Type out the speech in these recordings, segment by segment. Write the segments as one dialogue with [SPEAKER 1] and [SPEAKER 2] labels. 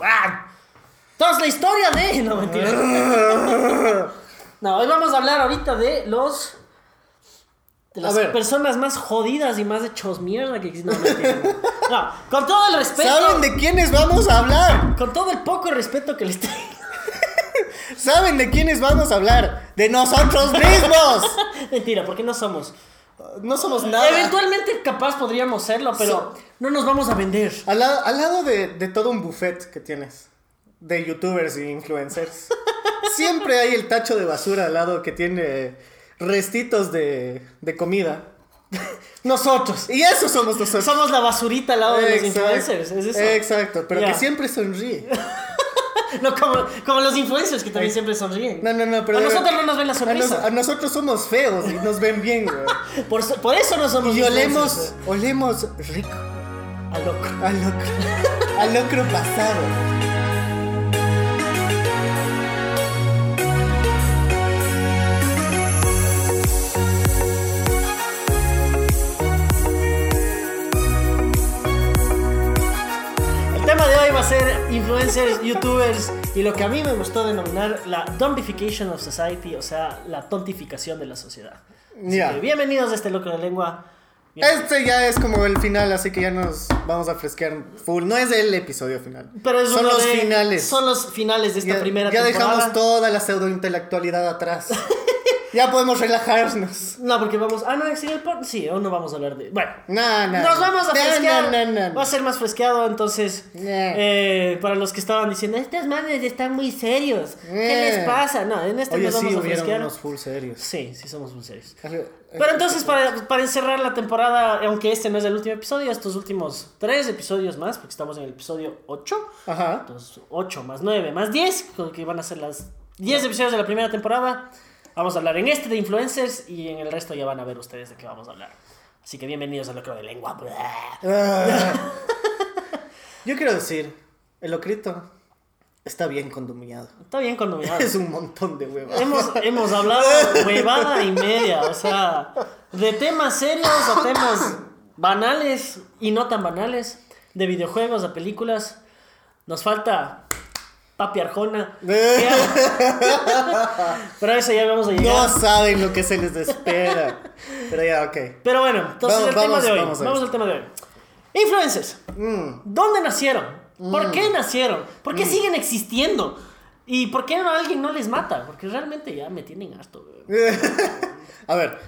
[SPEAKER 1] ¡Ah! Entonces, la historia de. No, mentira. no, hoy vamos a hablar ahorita de los. De las personas más jodidas y más hechos mierda que existen. No, no, con todo el respeto.
[SPEAKER 2] ¿Saben de quiénes vamos a hablar?
[SPEAKER 1] Con todo el poco respeto que les tengo.
[SPEAKER 2] ¿Saben de quiénes vamos a hablar? ¡De nosotros mismos!
[SPEAKER 1] Mentira, porque no somos.
[SPEAKER 2] No somos nada.
[SPEAKER 1] Eventualmente capaz podríamos serlo, pero no nos vamos a vender.
[SPEAKER 2] Al, lado de, todo un buffet que tienes, de youtubers e influencers, siempre hay el tacho de basura al lado que tiene restitos de, comida.
[SPEAKER 1] Nosotros.
[SPEAKER 2] Y eso somos nosotros.
[SPEAKER 1] Somos la basurita al lado de los influencers. ¿es eso?
[SPEAKER 2] Exacto, pero que siempre sonríe.
[SPEAKER 1] No, como, como los influencers que también siempre sonríen.
[SPEAKER 2] No, no, no, pero.
[SPEAKER 1] A nosotros no nos ven la sonrisa.
[SPEAKER 2] A, nosotros somos feos y nos ven bien, güey.
[SPEAKER 1] por, por, eso no somos
[SPEAKER 2] Y olemos, olemos rico.
[SPEAKER 1] A locro.
[SPEAKER 2] A locro. A locro pasado.
[SPEAKER 1] ser influencers, youtubers y lo que a mí me gustó denominar la dumbification of society, o sea, la tontificación de la sociedad. bienvenidos a este loco de lengua.
[SPEAKER 2] Este ya es como el final, así que ya nos vamos a fresquear full. No es el episodio final.
[SPEAKER 1] Pero
[SPEAKER 2] son los finales.
[SPEAKER 1] Son los finales de esta primera
[SPEAKER 2] temporada. Ya dejamos toda la pseudointelectualidad atrás. Ya podemos relajarnos.
[SPEAKER 1] No, porque vamos. Ah, no, sí, el Sí, aún no vamos a hablar de. Bueno.
[SPEAKER 2] No, no.
[SPEAKER 1] Nos vamos a fresquear. Va a ser más fresqueado, entonces. Eh, para los que estaban diciendo, estas manes están muy serios. ¿Qué les pasa? No, en este
[SPEAKER 2] nos
[SPEAKER 1] vamos
[SPEAKER 2] a fresquear. unos full serios.
[SPEAKER 1] Sí, sí, somos full serios. Pero entonces, para, para encerrar la temporada, aunque este no es el último episodio, estos últimos tres episodios más, porque estamos en el episodio 8.
[SPEAKER 2] Ajá.
[SPEAKER 1] Entonces, 8 más 9 más 10, que van a ser las 10 episodios de la primera temporada. Vamos a hablar en este de influencers y en el resto ya van a ver ustedes de qué vamos a hablar. Así que bienvenidos al locro de lengua.
[SPEAKER 2] Yo quiero decir, el locrito está bien condominado.
[SPEAKER 1] Está bien condominado.
[SPEAKER 2] Es un montón de huevas.
[SPEAKER 1] Hemos, hemos hablado huevada y media, o sea, de temas serios a temas banales y no tan banales, de videojuegos a películas. Nos falta Papi Arjona. Pero eso ya vamos a llegar.
[SPEAKER 2] No saben lo que se les espera. Pero ya, ok.
[SPEAKER 1] Pero bueno, entonces el tema de hoy. Vamos, al tema de hoy. Influencers.
[SPEAKER 2] Mm.
[SPEAKER 1] ¿Dónde nacieron? ¿Por mm. qué nacieron? ¿Por qué mm. siguen existiendo? ¿Y por qué alguien no les mata? Porque realmente ya me tienen harto.
[SPEAKER 2] a ver.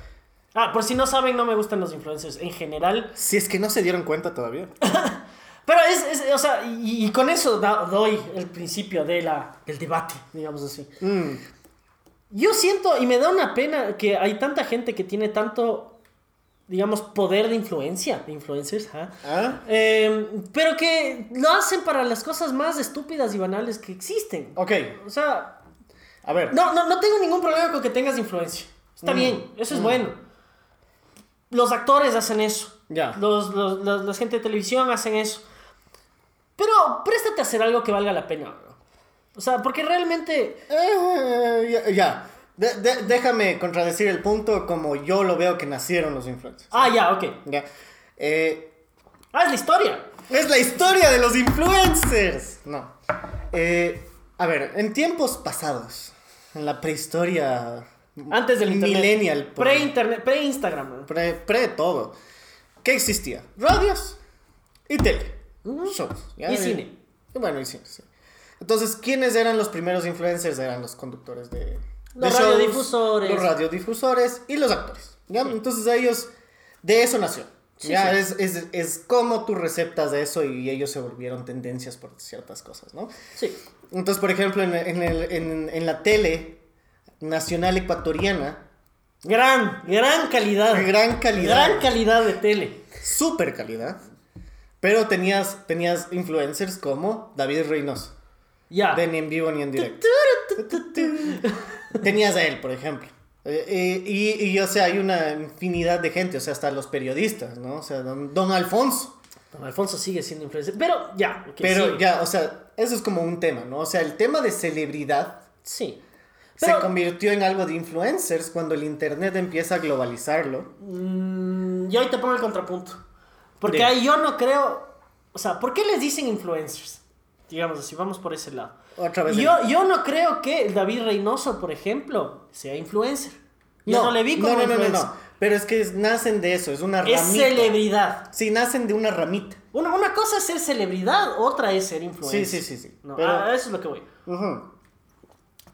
[SPEAKER 1] Ah, por si no saben, no me gustan los influencers en general.
[SPEAKER 2] Si es que no se dieron cuenta todavía.
[SPEAKER 1] Pero es, o sea, y, con eso doy el principio de la, del debate, digamos así.
[SPEAKER 2] Mm.
[SPEAKER 1] Yo siento, y me da una pena que hay tanta gente que tiene tanto, digamos, poder de influencia, de influencers, ¿ah?
[SPEAKER 2] ¿Ah?
[SPEAKER 1] Em, pero que lo hacen para las cosas más estúpidas y banales que existen.
[SPEAKER 2] Ok.
[SPEAKER 1] O sea,
[SPEAKER 2] a ver.
[SPEAKER 1] No, no, no tengo ningún problema con que tengas influencia. Está mm. bien, eso es mm. bueno. Los actores hacen eso.
[SPEAKER 2] Ya.
[SPEAKER 1] Los, los, la gente de televisión hacen eso. Pero préstate a hacer algo que valga la pena. O sea, porque realmente...
[SPEAKER 2] Eh, ya. déjame contradecir el punto como yo lo veo que nacieron los influencers.
[SPEAKER 1] Ah, ya, ok.
[SPEAKER 2] Ya. Eh,
[SPEAKER 1] ah, es la historia.
[SPEAKER 2] Es la historia de los influencers. No. Eh, a ver, en tiempos pasados, en la prehistoria...
[SPEAKER 1] Antes del
[SPEAKER 2] millennial.
[SPEAKER 1] Pre-internet, pre-Instagram.
[SPEAKER 2] Pre, pre todo. ¿Qué existía? Radios y tele
[SPEAKER 1] y cine.
[SPEAKER 2] Bueno, y cine, sí. Entonces, ¿quiénes eran los primeros influencers? Eran los conductores de,
[SPEAKER 1] los radiodifusores.
[SPEAKER 2] Los radiodifusores y los actores. ¿ya? Entonces, ellos, de eso nació. ya Es, es, es, como tú receptas de eso y ellos se volvieron tendencias por ciertas cosas, ¿no?
[SPEAKER 1] Sí.
[SPEAKER 2] Entonces, por ejemplo, en, en, el, en, en la tele nacional ecuatoriana.
[SPEAKER 1] Gran, gran calidad.
[SPEAKER 2] Gran calidad.
[SPEAKER 1] Gran calidad de tele.
[SPEAKER 2] Super calidad. Pero tenías, tenías influencers como David Reynoso.
[SPEAKER 1] Ya.
[SPEAKER 2] De ni en vivo ni en directo. tenías a él, por ejemplo. Eh, eh, y, y, o sea, hay una infinidad de gente, o sea, hasta los periodistas, ¿no? O sea, don, don Alfonso.
[SPEAKER 1] Don Alfonso sigue siendo influencer. Pero ya.
[SPEAKER 2] pero ya, o sea, eso es como un tema, ¿no? O sea, el tema de celebridad.
[SPEAKER 1] Sí.
[SPEAKER 2] se convirtió en algo de influencers cuando el internet empieza a globalizarlo.
[SPEAKER 1] Mm, y hoy te pongo el contrapunto. Porque ahí yo no creo. O sea, ¿por qué les dicen influencers? Digamos así, vamos por ese lado.
[SPEAKER 2] Otra vez.
[SPEAKER 1] Yo, yo no creo que David Reynoso, por ejemplo, sea influencer. Yo no, le vi como
[SPEAKER 2] no, no, no,
[SPEAKER 1] influencer.
[SPEAKER 2] no, no. Pero es que es- nacen de eso, es una
[SPEAKER 1] Es
[SPEAKER 2] ramita.
[SPEAKER 1] celebridad.
[SPEAKER 2] Sí, nacen de una ramita.
[SPEAKER 1] Una, una cosa es ser celebridad, otra es ser influencer.
[SPEAKER 2] Sí, sí, sí, sí.
[SPEAKER 1] No,
[SPEAKER 2] Pero-
[SPEAKER 1] a eso es lo que voy.
[SPEAKER 2] Ujú.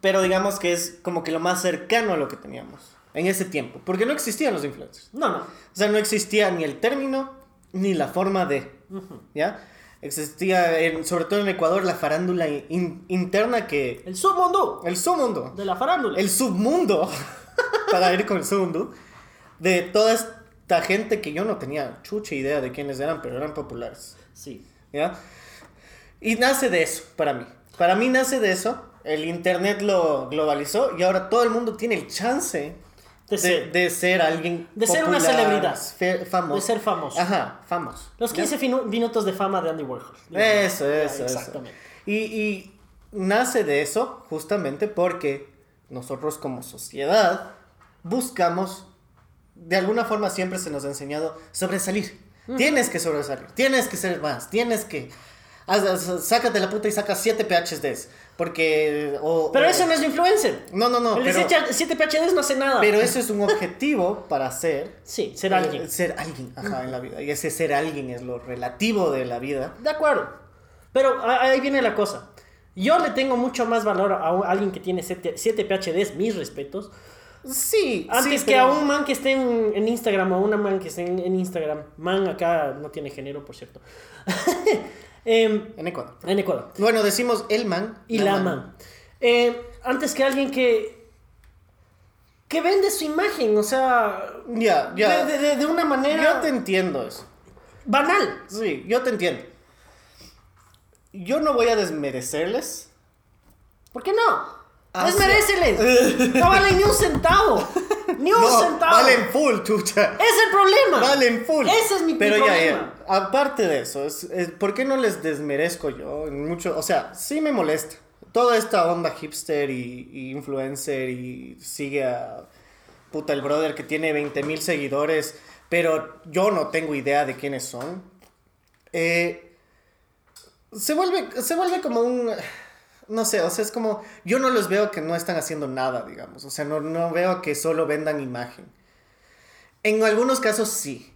[SPEAKER 2] Pero digamos que es como que lo más cercano a lo que teníamos en ese tiempo. Porque no existían los influencers.
[SPEAKER 1] No, no.
[SPEAKER 2] O sea, no existía ni el término ni la forma de. ¿Ya? Existía, en- sobre todo en Ecuador, la farándula in- interna que.
[SPEAKER 1] El submundo
[SPEAKER 2] El submundo.
[SPEAKER 1] de la farándula.
[SPEAKER 2] El submundo. para ir con el submundo. De toda esta gente que yo no tenía chucha idea de quiénes eran, pero eran populares.
[SPEAKER 1] Sí.
[SPEAKER 2] ¿Ya? Y nace de eso, para mí. Para mí nace de eso. El internet lo globalizó y ahora todo el mundo tiene el chance
[SPEAKER 1] De
[SPEAKER 2] de,
[SPEAKER 1] ser.
[SPEAKER 2] de ser alguien.
[SPEAKER 1] De ser una celebridad.
[SPEAKER 2] fe- famoso.
[SPEAKER 1] De ser famoso.
[SPEAKER 2] Ajá, famoso.
[SPEAKER 1] Los 15 finu- minutos de fama de Andy Warhol.
[SPEAKER 2] Eso, eso, eso.
[SPEAKER 1] Exactamente.
[SPEAKER 2] Y, y nace de eso justamente porque nosotros como sociedad buscamos, de alguna forma siempre se nos ha enseñado sobresalir. Tienes que sobresalir, tienes que ser más, tienes que... haz- haz- sácate la puta y saca 7 PhDs. Porque... o-
[SPEAKER 1] Pero
[SPEAKER 2] o-
[SPEAKER 1] eso no es influencer.
[SPEAKER 2] No, no, no.
[SPEAKER 1] el de
[SPEAKER 2] Pero,
[SPEAKER 1] 7 PhDs no hace nada.
[SPEAKER 2] pero eso es un objetivo para ser...
[SPEAKER 1] Sí, ser
[SPEAKER 2] eh,
[SPEAKER 1] alguien.
[SPEAKER 2] Ser alguien, ajá, en la vida. Y ese ser alguien es lo relativo de la vida.
[SPEAKER 1] De acuerdo. Pero a- ahí viene la cosa. Yo le tengo mucho más valor a un- alguien que tiene 7 PhDs, mis respetos,
[SPEAKER 2] Sí.
[SPEAKER 1] antes
[SPEAKER 2] sí,
[SPEAKER 1] que
[SPEAKER 2] pero-
[SPEAKER 1] a un man que esté en, en Instagram o una man que esté en, en Instagram. Man acá no tiene género, por cierto. Em,
[SPEAKER 2] En Ecuador.
[SPEAKER 1] en Ecuador.
[SPEAKER 2] Bueno, decimos el man
[SPEAKER 1] Y la man. Eh, antes que alguien que. que vende su imagen, o sea.
[SPEAKER 2] Ya, ya.
[SPEAKER 1] De, de- de una manera.
[SPEAKER 2] Yo te entiendo eso.
[SPEAKER 1] banal.
[SPEAKER 2] Sí, yo te entiendo. Yo no voy a desmerecerles.
[SPEAKER 1] ¿Por qué no?
[SPEAKER 2] Ah,
[SPEAKER 1] Desmeréceles. No valen ni un centavo. Ni un
[SPEAKER 2] No,
[SPEAKER 1] centavo.
[SPEAKER 2] valen full, chucha.
[SPEAKER 1] Es el problema.
[SPEAKER 2] Valen full.
[SPEAKER 1] Ese es mi, mi
[SPEAKER 2] Pero ya,
[SPEAKER 1] problema.
[SPEAKER 2] ya. Aparte de eso, es, es- ¿por qué no les desmerezco yo? Mucho, o sea, sí me molesta. Toda esta onda hipster y, y influencer y sigue a puta el brother que tiene 20 mil seguidores, pero yo no tengo idea de quiénes son. Eh, se vuelve, se vuelve como un, no sé, o sea, es como, yo no los veo que no están haciendo nada, digamos, o sea, no, no veo que solo vendan imagen. En algunos casos sí.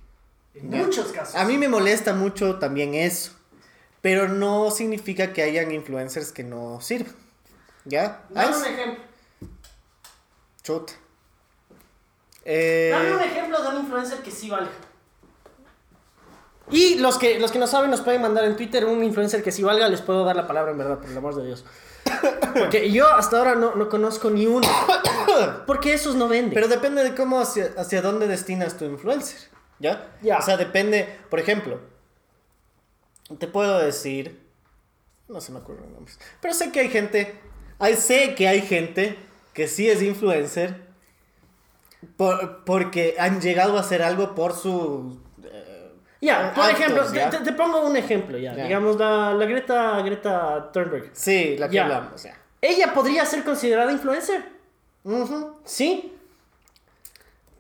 [SPEAKER 1] En muchos casos.
[SPEAKER 2] A mí me molesta mucho también eso, pero no significa que hayan influencers que no sirvan. ¿Ya?
[SPEAKER 1] Dame un ejemplo.
[SPEAKER 2] Chuta. Eh,
[SPEAKER 1] Dame un ejemplo de un influencer que sí valga. Y los que, los que no saben nos pueden mandar en Twitter un influencer que sí valga, les puedo dar la palabra en verdad, por el amor de Dios. Porque yo hasta ahora no, no conozco ni uno. Porque esos no venden.
[SPEAKER 2] Pero depende de cómo, hacia, hacia dónde destinas tu influencer. ¿Ya?
[SPEAKER 1] Ya.
[SPEAKER 2] O sea, depende, por ejemplo, te puedo decir, no se me ocurren nombres, pero sé que hay gente, hay, sé que hay gente que sí es influencer por- porque han llegado a hacer algo por su...
[SPEAKER 1] ya, por
[SPEAKER 2] actos,
[SPEAKER 1] ejemplo, te-
[SPEAKER 2] ¿ya?
[SPEAKER 1] Te, te pongo un ejemplo ya. Digamos la, la Greta, Greta Thunberg.
[SPEAKER 2] sí, la que
[SPEAKER 1] Ya.
[SPEAKER 2] hablamos. ya.
[SPEAKER 1] ¿Ella podría ser considerada influencer? Sí.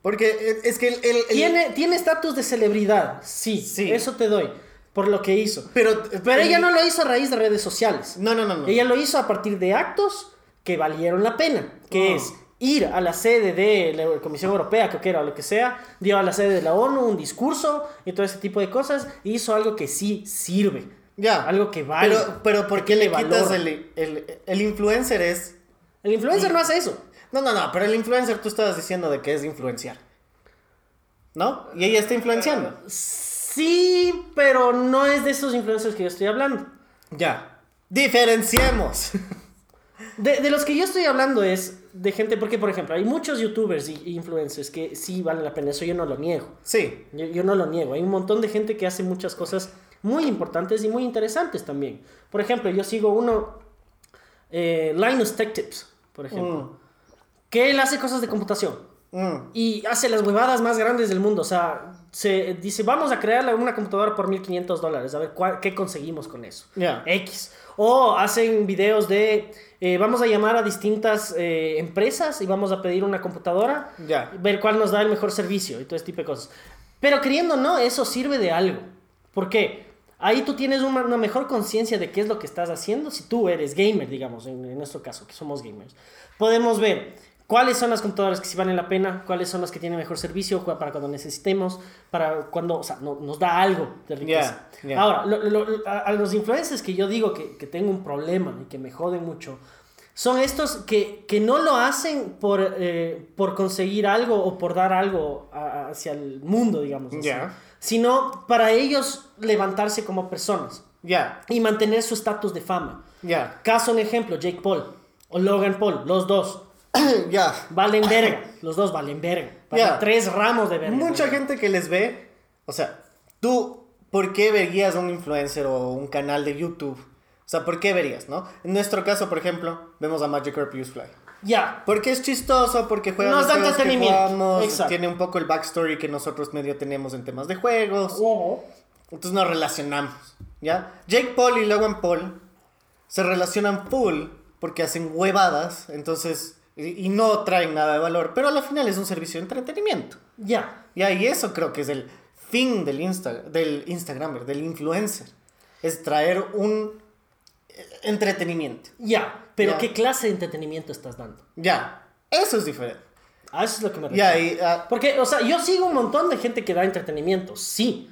[SPEAKER 2] Porque eh, es que el... el- el-
[SPEAKER 1] ¿Tiene tiene estatus de celebridad? Sí,
[SPEAKER 2] Sí.
[SPEAKER 1] Eso te doy. Por lo que hizo.
[SPEAKER 2] Pero,
[SPEAKER 1] Pero ella no lo hizo a raíz de redes sociales.
[SPEAKER 2] No, no, no, no.
[SPEAKER 1] Ella lo hizo a partir de actos que valieron la pena, que
[SPEAKER 2] Oh.
[SPEAKER 1] es ir a la sede de la Comisión Europea, creo que era, o lo que sea, dio a la sede de la ONU un discurso y todo ese tipo de cosas, y hizo algo que sí sirve,
[SPEAKER 2] Ya.
[SPEAKER 1] algo que vale.
[SPEAKER 2] Pero, pero ¿por qué le quitas el, el, el influencer es...
[SPEAKER 1] El influencer no hace eso.
[SPEAKER 2] No, no, no, pero el influencer tú estabas diciendo de que es influenciar. ¿No? Y ella está influenciando.
[SPEAKER 1] Sí, pero no es de esos influencers que yo estoy hablando.
[SPEAKER 2] Ya. Diferenciemos.
[SPEAKER 1] De, de los que yo estoy hablando es de gente, porque por ejemplo, hay muchos youtubers y influencers que sí valen la pena, eso yo no lo niego.
[SPEAKER 2] Sí.
[SPEAKER 1] Yo, yo no lo niego. Hay un montón de gente que hace muchas cosas muy importantes y muy interesantes también. Por ejemplo, yo sigo uno, eh, Linus Tech Tips, por ejemplo, que él hace cosas de computación
[SPEAKER 2] Mm.
[SPEAKER 1] y hace las huevadas más grandes del mundo. O sea, se dice, vamos a crear una computadora por 1500 dólares, a ver qué conseguimos con eso.
[SPEAKER 2] Ya.
[SPEAKER 1] X. O hacen videos de, eh, vamos a llamar a distintas eh, empresas y vamos a pedir una computadora,
[SPEAKER 2] Ya.
[SPEAKER 1] ver cuál nos da el mejor servicio y todo ese tipo de cosas. Pero creyendo o no, eso sirve de algo. ¿Por qué? Ahí tú tienes una, una mejor conciencia de qué es lo que estás haciendo si tú eres gamer, digamos, en, en nuestro caso, que somos gamers. Podemos ver cuáles son las computadoras que sí valen la pena, cuáles son las que tienen mejor servicio para cuando necesitemos, para cuando, o sea, no- nos da algo de riqueza.
[SPEAKER 2] Ya, ya.
[SPEAKER 1] Ahora, lo- lo- a, a los influencers que yo digo que, que tengo un problema y que me joden mucho, son estos que, que no lo hacen por, eh, por conseguir algo o por dar algo a- hacia el mundo, digamos así,
[SPEAKER 2] Ya.
[SPEAKER 1] sino para ellos levantarse como personas y mantener su estatus de fama. Caso un ejemplo, Jake Paul o Logan Paul, los dos
[SPEAKER 2] ya.
[SPEAKER 1] valen verga, los dos valen verga, valen tres ramos de verga.
[SPEAKER 2] Mucha gente que les ve, o sea, tú, ¿por qué verías a un influencer o un canal de YouTube? O sea, ¿por qué verías, no? En nuestro caso, por ejemplo, vemos a Magic Use Fly.
[SPEAKER 1] Ya,
[SPEAKER 2] Porque es chistoso, porque juega
[SPEAKER 1] Nos
[SPEAKER 2] los
[SPEAKER 1] da entretenimiento.
[SPEAKER 2] jugamos, tiene un poco el backstory que nosotros medio tenemos en temas de juegos. Entonces nos relacionamos, ¿ya? Jake Paul y Logan Paul se relacionan full porque hacen huevadas, entonces, y, no traen nada de valor, pero al final es un servicio de entretenimiento.
[SPEAKER 1] ya.
[SPEAKER 2] Ya, y eso creo que es el fin del, Insta, del Instagramer, del influencer. Es traer un eh, entretenimiento.
[SPEAKER 1] Ya, pero
[SPEAKER 2] Ya.
[SPEAKER 1] ¿qué clase de entretenimiento estás dando?
[SPEAKER 2] Ya, eso es diferente.
[SPEAKER 1] A eso es lo que me refiero.
[SPEAKER 2] Y, ah,
[SPEAKER 1] Porque, o sea, yo sigo un montón de gente que da entretenimiento, sí.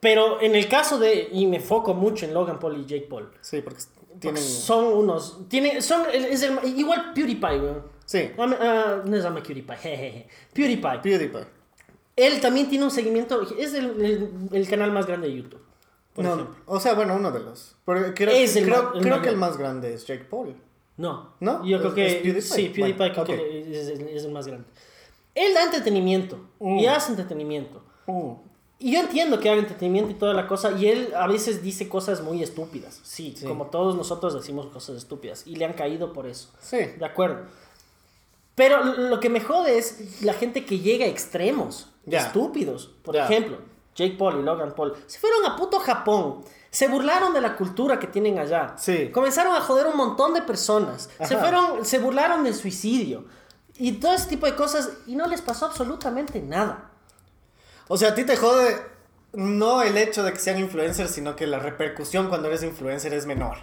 [SPEAKER 1] Pero en el caso de, y me foco mucho en Logan Paul y Jake Paul,
[SPEAKER 2] sí, porque tienen...
[SPEAKER 1] son unos, tienen, son, es el- igual PewDiePie, weón.
[SPEAKER 2] Sí,
[SPEAKER 1] ah, no es Ama PewDiePie, jejeje. PewDiePie.
[SPEAKER 2] PewDiePie.
[SPEAKER 1] Él también tiene un seguimiento, es el, el- el canal más grande de YouTube. por
[SPEAKER 2] No,
[SPEAKER 1] ejemplo.
[SPEAKER 2] o sea, bueno, uno de los. Porque creo,
[SPEAKER 1] Es el
[SPEAKER 2] creo, creo que el más grande es Jake Paul.
[SPEAKER 1] No.
[SPEAKER 2] ¿No?
[SPEAKER 1] Yo creo
[SPEAKER 2] ¿Es-
[SPEAKER 1] que
[SPEAKER 2] es PewDiePie?
[SPEAKER 1] sí, PewDiePie
[SPEAKER 2] Bueno,
[SPEAKER 1] creo
[SPEAKER 2] ok.
[SPEAKER 1] que es, es- es el más grande. Él da entretenimiento
[SPEAKER 2] Mm.
[SPEAKER 1] y hace entretenimiento.
[SPEAKER 2] Uh,
[SPEAKER 1] Y yo entiendo que haga entretenimiento y toda la cosa, y él a veces dice cosas muy estúpidas. Sí,
[SPEAKER 2] Sí.
[SPEAKER 1] como todos nosotros decimos cosas estúpidas, y le han caído por eso.
[SPEAKER 2] sí.
[SPEAKER 1] De acuerdo. Pero lo que me jode es la gente que llega a extremos
[SPEAKER 2] Ya.
[SPEAKER 1] estúpidos. Por
[SPEAKER 2] Ya.
[SPEAKER 1] ejemplo, Jake Paul y Logan Paul se fueron a puto Japón. Se burlaron de la cultura que tienen allá.
[SPEAKER 2] Sí.
[SPEAKER 1] Comenzaron a joder un montón de personas. Se
[SPEAKER 2] Ajá.
[SPEAKER 1] fueron, se burlaron del suicidio. Y todo ese tipo de cosas. Y no les pasó absolutamente nada.
[SPEAKER 2] O sea, a ti te jode no el hecho de que sean influencers, sino que la repercusión cuando eres influencer es menor.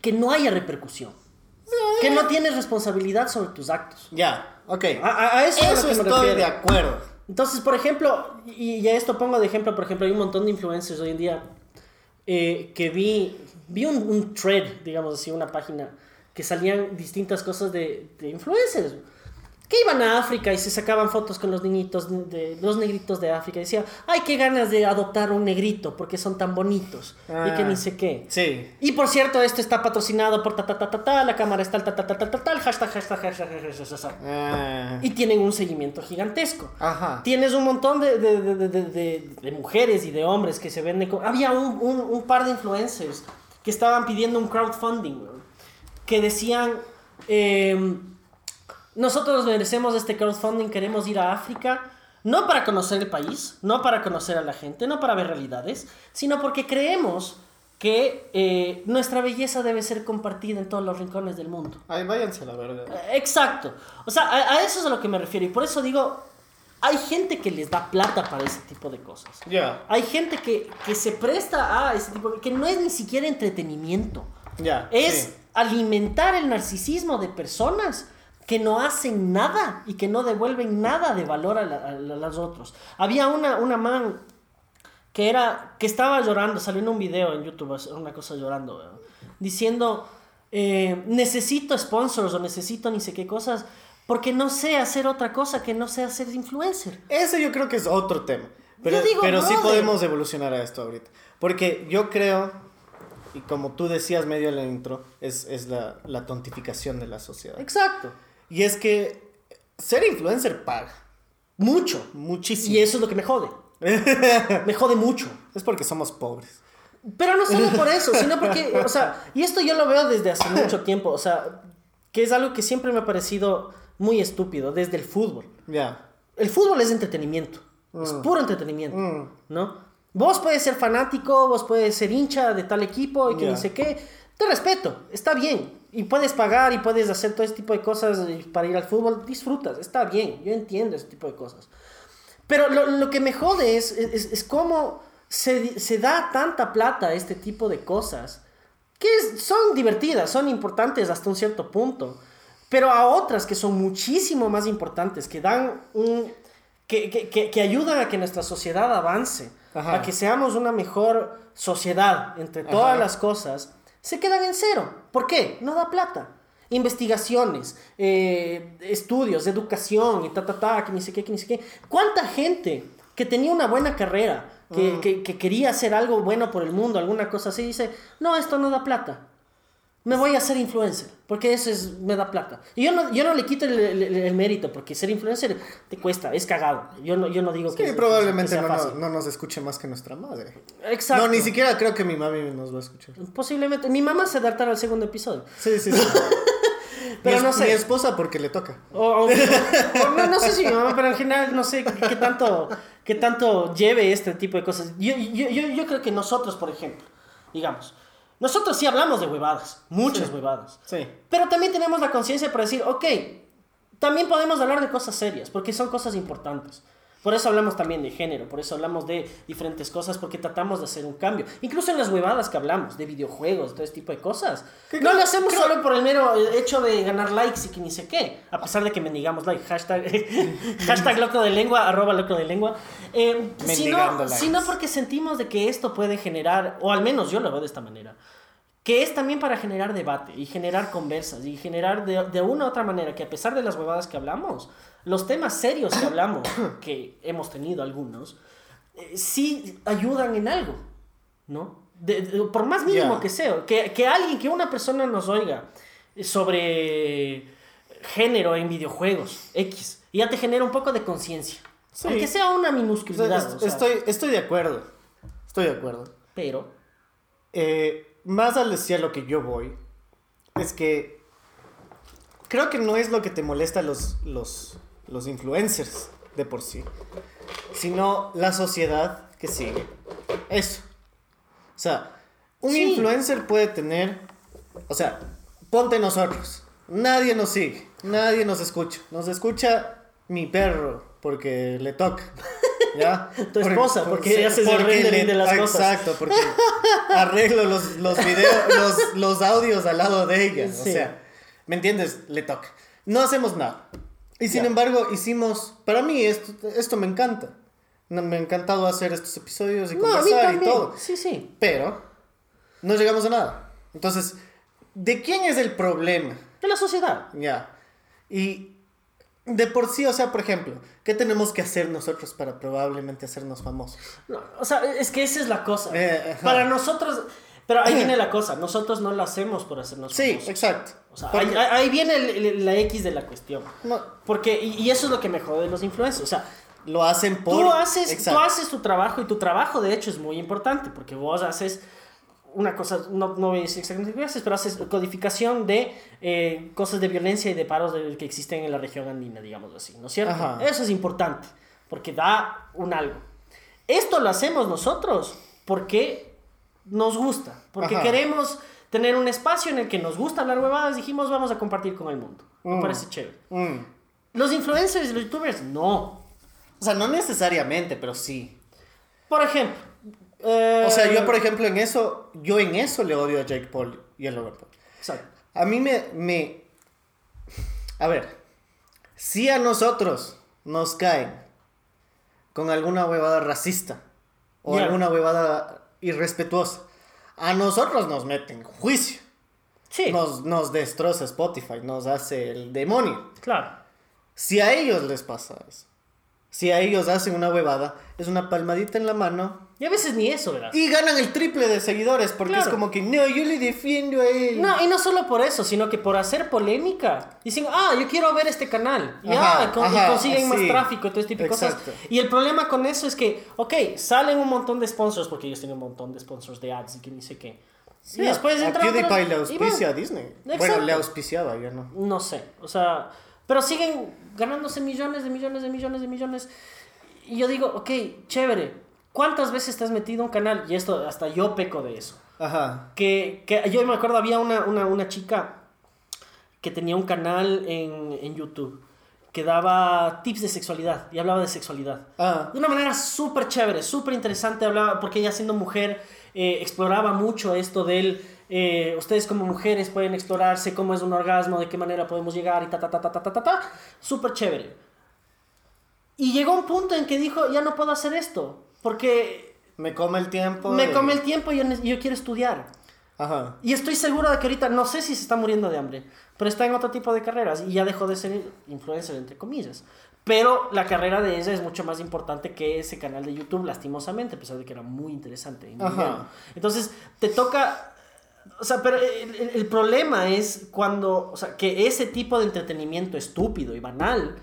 [SPEAKER 1] Que no haya repercusión. Que no tienes responsabilidad sobre tus actos.
[SPEAKER 2] Ya, ok.
[SPEAKER 1] A, eso, es a lo
[SPEAKER 2] Eso
[SPEAKER 1] que me
[SPEAKER 2] estoy
[SPEAKER 1] refiero.
[SPEAKER 2] de acuerdo.
[SPEAKER 1] Entonces, por ejemplo, y y a esto pongo de ejemplo, por ejemplo, hay un montón de influencers hoy en día eh, que vi, vi un, un thread, digamos así, una página, que salían distintas cosas de, de influencers. Que iban a África y se sacaban fotos con los niñitos, de, los negritos de África. Y decía, ay, qué ganas de adoptar un negrito porque son tan bonitos. y que
[SPEAKER 2] Ah.
[SPEAKER 1] ni sé qué.
[SPEAKER 2] Sí.
[SPEAKER 1] Y por cierto, esto está patrocinado por ta ta ta ta ta, la cámara está tal ta ta ta ta tal, hashtag, hashtag, hashtag, hashtag, hashtag.
[SPEAKER 2] Ah,
[SPEAKER 1] Y tienen un seguimiento gigantesco.
[SPEAKER 2] Ajá.
[SPEAKER 1] Tienes un montón de, de, de, mujeres y de hombres que se venden. con- Había un, un, un par de influencers que estaban pidiendo un crowdfunding, que decían, eh, nosotros merecemos este crowdfunding, queremos ir a África, no para conocer el país, no para conocer a la gente, no para ver realidades, sino porque creemos que eh, nuestra belleza debe ser compartida en todos los rincones del mundo.
[SPEAKER 2] Ay, váyanse a la verga.
[SPEAKER 1] Exacto. O sea, a, a eso es a lo que me refiero. Y por eso digo, hay gente que les da plata para ese tipo de cosas.
[SPEAKER 2] Ya,
[SPEAKER 1] Hay gente que, que se presta a ese tipo de... que no es ni siquiera entretenimiento.
[SPEAKER 2] ya.
[SPEAKER 1] Es
[SPEAKER 2] sí.
[SPEAKER 1] alimentar el narcisismo de personas que no hacen nada y que no devuelven nada de valor a, la- a la- a los otros. Había una, una man que era que estaba llorando, salió en un video en YouTube, una cosa llorando, diciendo, eh, necesito sponsors o necesito ni sé qué cosas, porque no sé hacer otra cosa que no sea ser influencer.
[SPEAKER 2] Ese yo creo que es otro tema. Pero,
[SPEAKER 1] Yo digo,
[SPEAKER 2] pero sí podemos evolucionar a esto ahorita. Porque yo creo, y como tú decías medio en la intro, es, es la, la tontificación de la sociedad.
[SPEAKER 1] Exacto.
[SPEAKER 2] Y es que ser influencer paga.
[SPEAKER 1] Mucho.
[SPEAKER 2] Muchísimo.
[SPEAKER 1] Y eso es lo que me jode. me jode mucho.
[SPEAKER 2] Es porque somos pobres.
[SPEAKER 1] Pero no solo por eso, sino porque, o sea, y esto yo lo veo desde hace mucho tiempo, o sea, que es algo que siempre me ha parecido muy estúpido, desde el fútbol.
[SPEAKER 2] Ya.
[SPEAKER 1] El fútbol es entretenimiento, es
[SPEAKER 2] Mm.
[SPEAKER 1] puro entretenimiento,
[SPEAKER 2] Mm.
[SPEAKER 1] ¿no? Vos puedes ser fanático, vos puedes ser hincha de tal equipo y que
[SPEAKER 2] Ya.
[SPEAKER 1] ni sé qué, te respeto, está bien. Y puedes pagar y puedes hacer todo ese tipo de cosas para ir al fútbol, disfrutas, está bien, yo entiendo ese tipo de cosas. Pero lo, lo que me jode es, es, es cómo se, se da tanta plata a este tipo de cosas que es- son divertidas, son importantes hasta un cierto punto, pero a otras que son muchísimo más importantes, que dan un... que, que, que, que ayudan a que nuestra sociedad avance,
[SPEAKER 2] Ajá.
[SPEAKER 1] a que seamos una mejor sociedad entre todas
[SPEAKER 2] Ajá.
[SPEAKER 1] las cosas, se quedan en cero. ¿Por qué? No da plata. Investigaciones, eh, estudios, educación y ta, ta, ta, que ni sé qué, que ni sé qué. ¿Cuánta gente que tenía una buena carrera, que, que, que quería hacer algo bueno por el mundo, alguna cosa así, dice, no, esto no da plata. Me voy a hacer influencer, porque eso es, me da plata. Y yo no, yo no le quito el, el- el mérito, porque ser influencer te cuesta, es cagado. Yo no, yo no digo que
[SPEAKER 2] Sí, probablemente
[SPEAKER 1] que sea
[SPEAKER 2] no,
[SPEAKER 1] fácil.
[SPEAKER 2] no, no nos escuche más que nuestra madre.
[SPEAKER 1] Exacto.
[SPEAKER 2] No, ni siquiera creo que mi mami nos va a escuchar.
[SPEAKER 1] Posiblemente. Mi mamá se adaptará al segundo episodio.
[SPEAKER 2] Sí, sí, sí.
[SPEAKER 1] Pero
[SPEAKER 2] mi,
[SPEAKER 1] no sé.
[SPEAKER 2] Mi esposa porque le toca.
[SPEAKER 1] O, o- o no, no sé si mi mamá, pero en general no sé qué, qué tanto, qué tanto lleve este tipo de cosas. Yo, yo, yo, yo creo que nosotros, por ejemplo, digamos, nosotros sí hablamos de huevadas, muchas huevadas.
[SPEAKER 2] Sí.
[SPEAKER 1] Pero también tenemos la conciencia para decir, ok, también podemos hablar de cosas serias, porque son cosas importantes. Por eso hablamos también de género, por eso hablamos de diferentes cosas, porque tratamos de hacer un cambio. Incluso en las huevadas que hablamos, de videojuegos, todo ese tipo de cosas.
[SPEAKER 2] ¿Qué
[SPEAKER 1] No
[SPEAKER 2] creo-
[SPEAKER 1] lo hacemos
[SPEAKER 2] creo-
[SPEAKER 1] solo por el mero hecho de ganar likes y que ni sé qué. A pesar de que mendigamos like, hashtag, hashtag loco de lengua, arroba loco de lengua. Eh, sino,
[SPEAKER 2] likes.
[SPEAKER 1] sino porque sentimos de que esto puede generar, o al menos yo lo veo de esta manera, que es también para generar debate y generar conversas y generar de, de una u otra manera que a pesar de las huevadas que hablamos, los temas serios que hablamos, que hemos tenido algunos, eh, sí ayudan en algo, ¿no? De- de- por más mínimo que sea, que, que alguien, que una persona nos oiga sobre género en videojuegos, X, y ya te genera un poco de conciencia.
[SPEAKER 2] Sí.
[SPEAKER 1] Aunque sea una
[SPEAKER 2] O sea,
[SPEAKER 1] minusculidad.
[SPEAKER 2] es-
[SPEAKER 1] o sea,
[SPEAKER 2] estoy, estoy de acuerdo. Estoy de acuerdo.
[SPEAKER 1] Pero,
[SPEAKER 2] Eh, más al decir lo que yo voy, es que creo que no es lo que te molesta los, los, los influencers de por sí, sino la sociedad que sigue. Eso. O sea, un
[SPEAKER 1] Sí.
[SPEAKER 2] influencer puede tener, o sea, ponte nosotros. Nadie nos sigue, nadie nos escucha. Nos escucha mi perro porque le toca. ¿Ya?
[SPEAKER 1] Tu esposa, porque ella hace el
[SPEAKER 2] porque
[SPEAKER 1] rendering
[SPEAKER 2] le-
[SPEAKER 1] de las
[SPEAKER 2] ah,
[SPEAKER 1] cosas.
[SPEAKER 2] Exacto, porque arreglo los, los videos, los, los audios al lado de ella. O
[SPEAKER 1] Sí.
[SPEAKER 2] sea, ¿me entiendes? Le toca. No hacemos nada. Y sin embargo, hicimos. Para mí, esto, esto me encanta. Me ha encantado hacer estos episodios y
[SPEAKER 1] no,
[SPEAKER 2] conversar y todo.
[SPEAKER 1] Sí, sí.
[SPEAKER 2] Pero no llegamos a nada. Entonces, ¿de quién es el problema?
[SPEAKER 1] De la sociedad.
[SPEAKER 2] Ya. Y de por sí, o sea, por ejemplo, ¿qué tenemos que hacer nosotros para probablemente hacernos famosos?
[SPEAKER 1] No, o sea, es que esa es la cosa.
[SPEAKER 2] Eh.
[SPEAKER 1] Para nosotros, pero ahí viene la cosa, nosotros no lo hacemos por hacernos
[SPEAKER 2] Sí,
[SPEAKER 1] famosos.
[SPEAKER 2] exacto.
[SPEAKER 1] O sea, ahí, ahí viene el- el- la X de la cuestión.
[SPEAKER 2] no,
[SPEAKER 1] Porque, y, y eso es lo que me jode de los influencers. O sea,
[SPEAKER 2] lo hacen por...
[SPEAKER 1] tú haces, tú haces tu trabajo y tu trabajo de hecho es muy importante porque vos haces una cosa, no, no voy a decir exactamente qué haces, pero haces codificación de eh, cosas de violencia y de paros de- que existen en la región andina, digamos así, ¿no es cierto?
[SPEAKER 2] Ajá.
[SPEAKER 1] Eso es importante porque da un algo. Esto lo hacemos nosotros porque nos gusta, porque
[SPEAKER 2] Ajá.
[SPEAKER 1] queremos tener un espacio en el que nos gusta hablar huevadas, dijimos vamos a compartir con el mundo. Me
[SPEAKER 2] Mm.
[SPEAKER 1] parece chévere.
[SPEAKER 2] Mm.
[SPEAKER 1] Los influencers y los youtubers, no.
[SPEAKER 2] O sea, no necesariamente, pero sí.
[SPEAKER 1] Por ejemplo. Eh,
[SPEAKER 2] O sea, yo, por ejemplo, en eso, yo en eso le odio a Jake Paul y a Logan Paul.
[SPEAKER 1] Exacto.
[SPEAKER 2] A mí me, me... A ver, si a nosotros nos caen con alguna huevada racista o alguna huevada irrespetuosa, a nosotros nos meten juicio.
[SPEAKER 1] Sí,
[SPEAKER 2] Nos, nos destroza Spotify, nos hace el demonio.
[SPEAKER 1] claro.
[SPEAKER 2] Si a ellos les pasa eso, si a ellos hacen una huevada, es una palmadita en la mano
[SPEAKER 1] Y a veces ni eso, ¿verdad?
[SPEAKER 2] y ganan el triple de seguidores porque es
[SPEAKER 1] Claro.
[SPEAKER 2] como que no, yo le defiendo a él.
[SPEAKER 1] No, y no solo por eso, sino que por hacer polémica. Dicen, ah, yo quiero ver este canal. Y,
[SPEAKER 2] Ajá,
[SPEAKER 1] ah, con- y
[SPEAKER 2] ajá,
[SPEAKER 1] consiguen más
[SPEAKER 2] sí.
[SPEAKER 1] tráfico y todo este tipo de cosas. Y el problema con eso es que, ok, salen un montón de sponsors, porque ellos tienen un montón de sponsors de ads y que ni sé qué.
[SPEAKER 2] Sí,
[SPEAKER 1] y después
[SPEAKER 2] a PewDiePie le
[SPEAKER 1] y
[SPEAKER 2] auspicia a Disney. Bueno,
[SPEAKER 1] Exacto.
[SPEAKER 2] le auspiciaba, ya no.
[SPEAKER 1] No sé, o sea, pero siguen ganándose millones de millones de millones de millones. Y yo digo, ok, chévere, ¿cuántas veces te has metido a un canal? Y esto, hasta yo peco de eso.
[SPEAKER 2] Ajá.
[SPEAKER 1] Que, que yo me acuerdo, había una, una, una chica que tenía un canal en, en YouTube que daba tips de sexualidad y hablaba de sexualidad.
[SPEAKER 2] Ah.
[SPEAKER 1] De una manera súper chévere, súper interesante, hablaba, porque ella siendo mujer eh, exploraba mucho esto del eh, ustedes como mujeres pueden explorarse cómo es un orgasmo, de qué manera podemos llegar y ta, ta, ta, ta, ta, ta, ta, ta. Súper chévere. Y llegó un punto en que dijo, ya no puedo hacer esto, porque...
[SPEAKER 2] Me come el tiempo.
[SPEAKER 1] Me
[SPEAKER 2] y...
[SPEAKER 1] come el tiempo y yo, yo quiero estudiar.
[SPEAKER 2] Ajá.
[SPEAKER 1] Y estoy seguro de que ahorita, no sé si se está muriendo de hambre, pero está en otro tipo de carreras y ya dejó de ser influencer, entre comillas. Pero la carrera de ella es mucho más importante que ese canal de YouTube, lastimosamente, a pesar de que era muy interesante. Y muy Entonces, te toca o sea, pero el, el- el problema es cuando, o sea, que ese tipo de entretenimiento estúpido y banal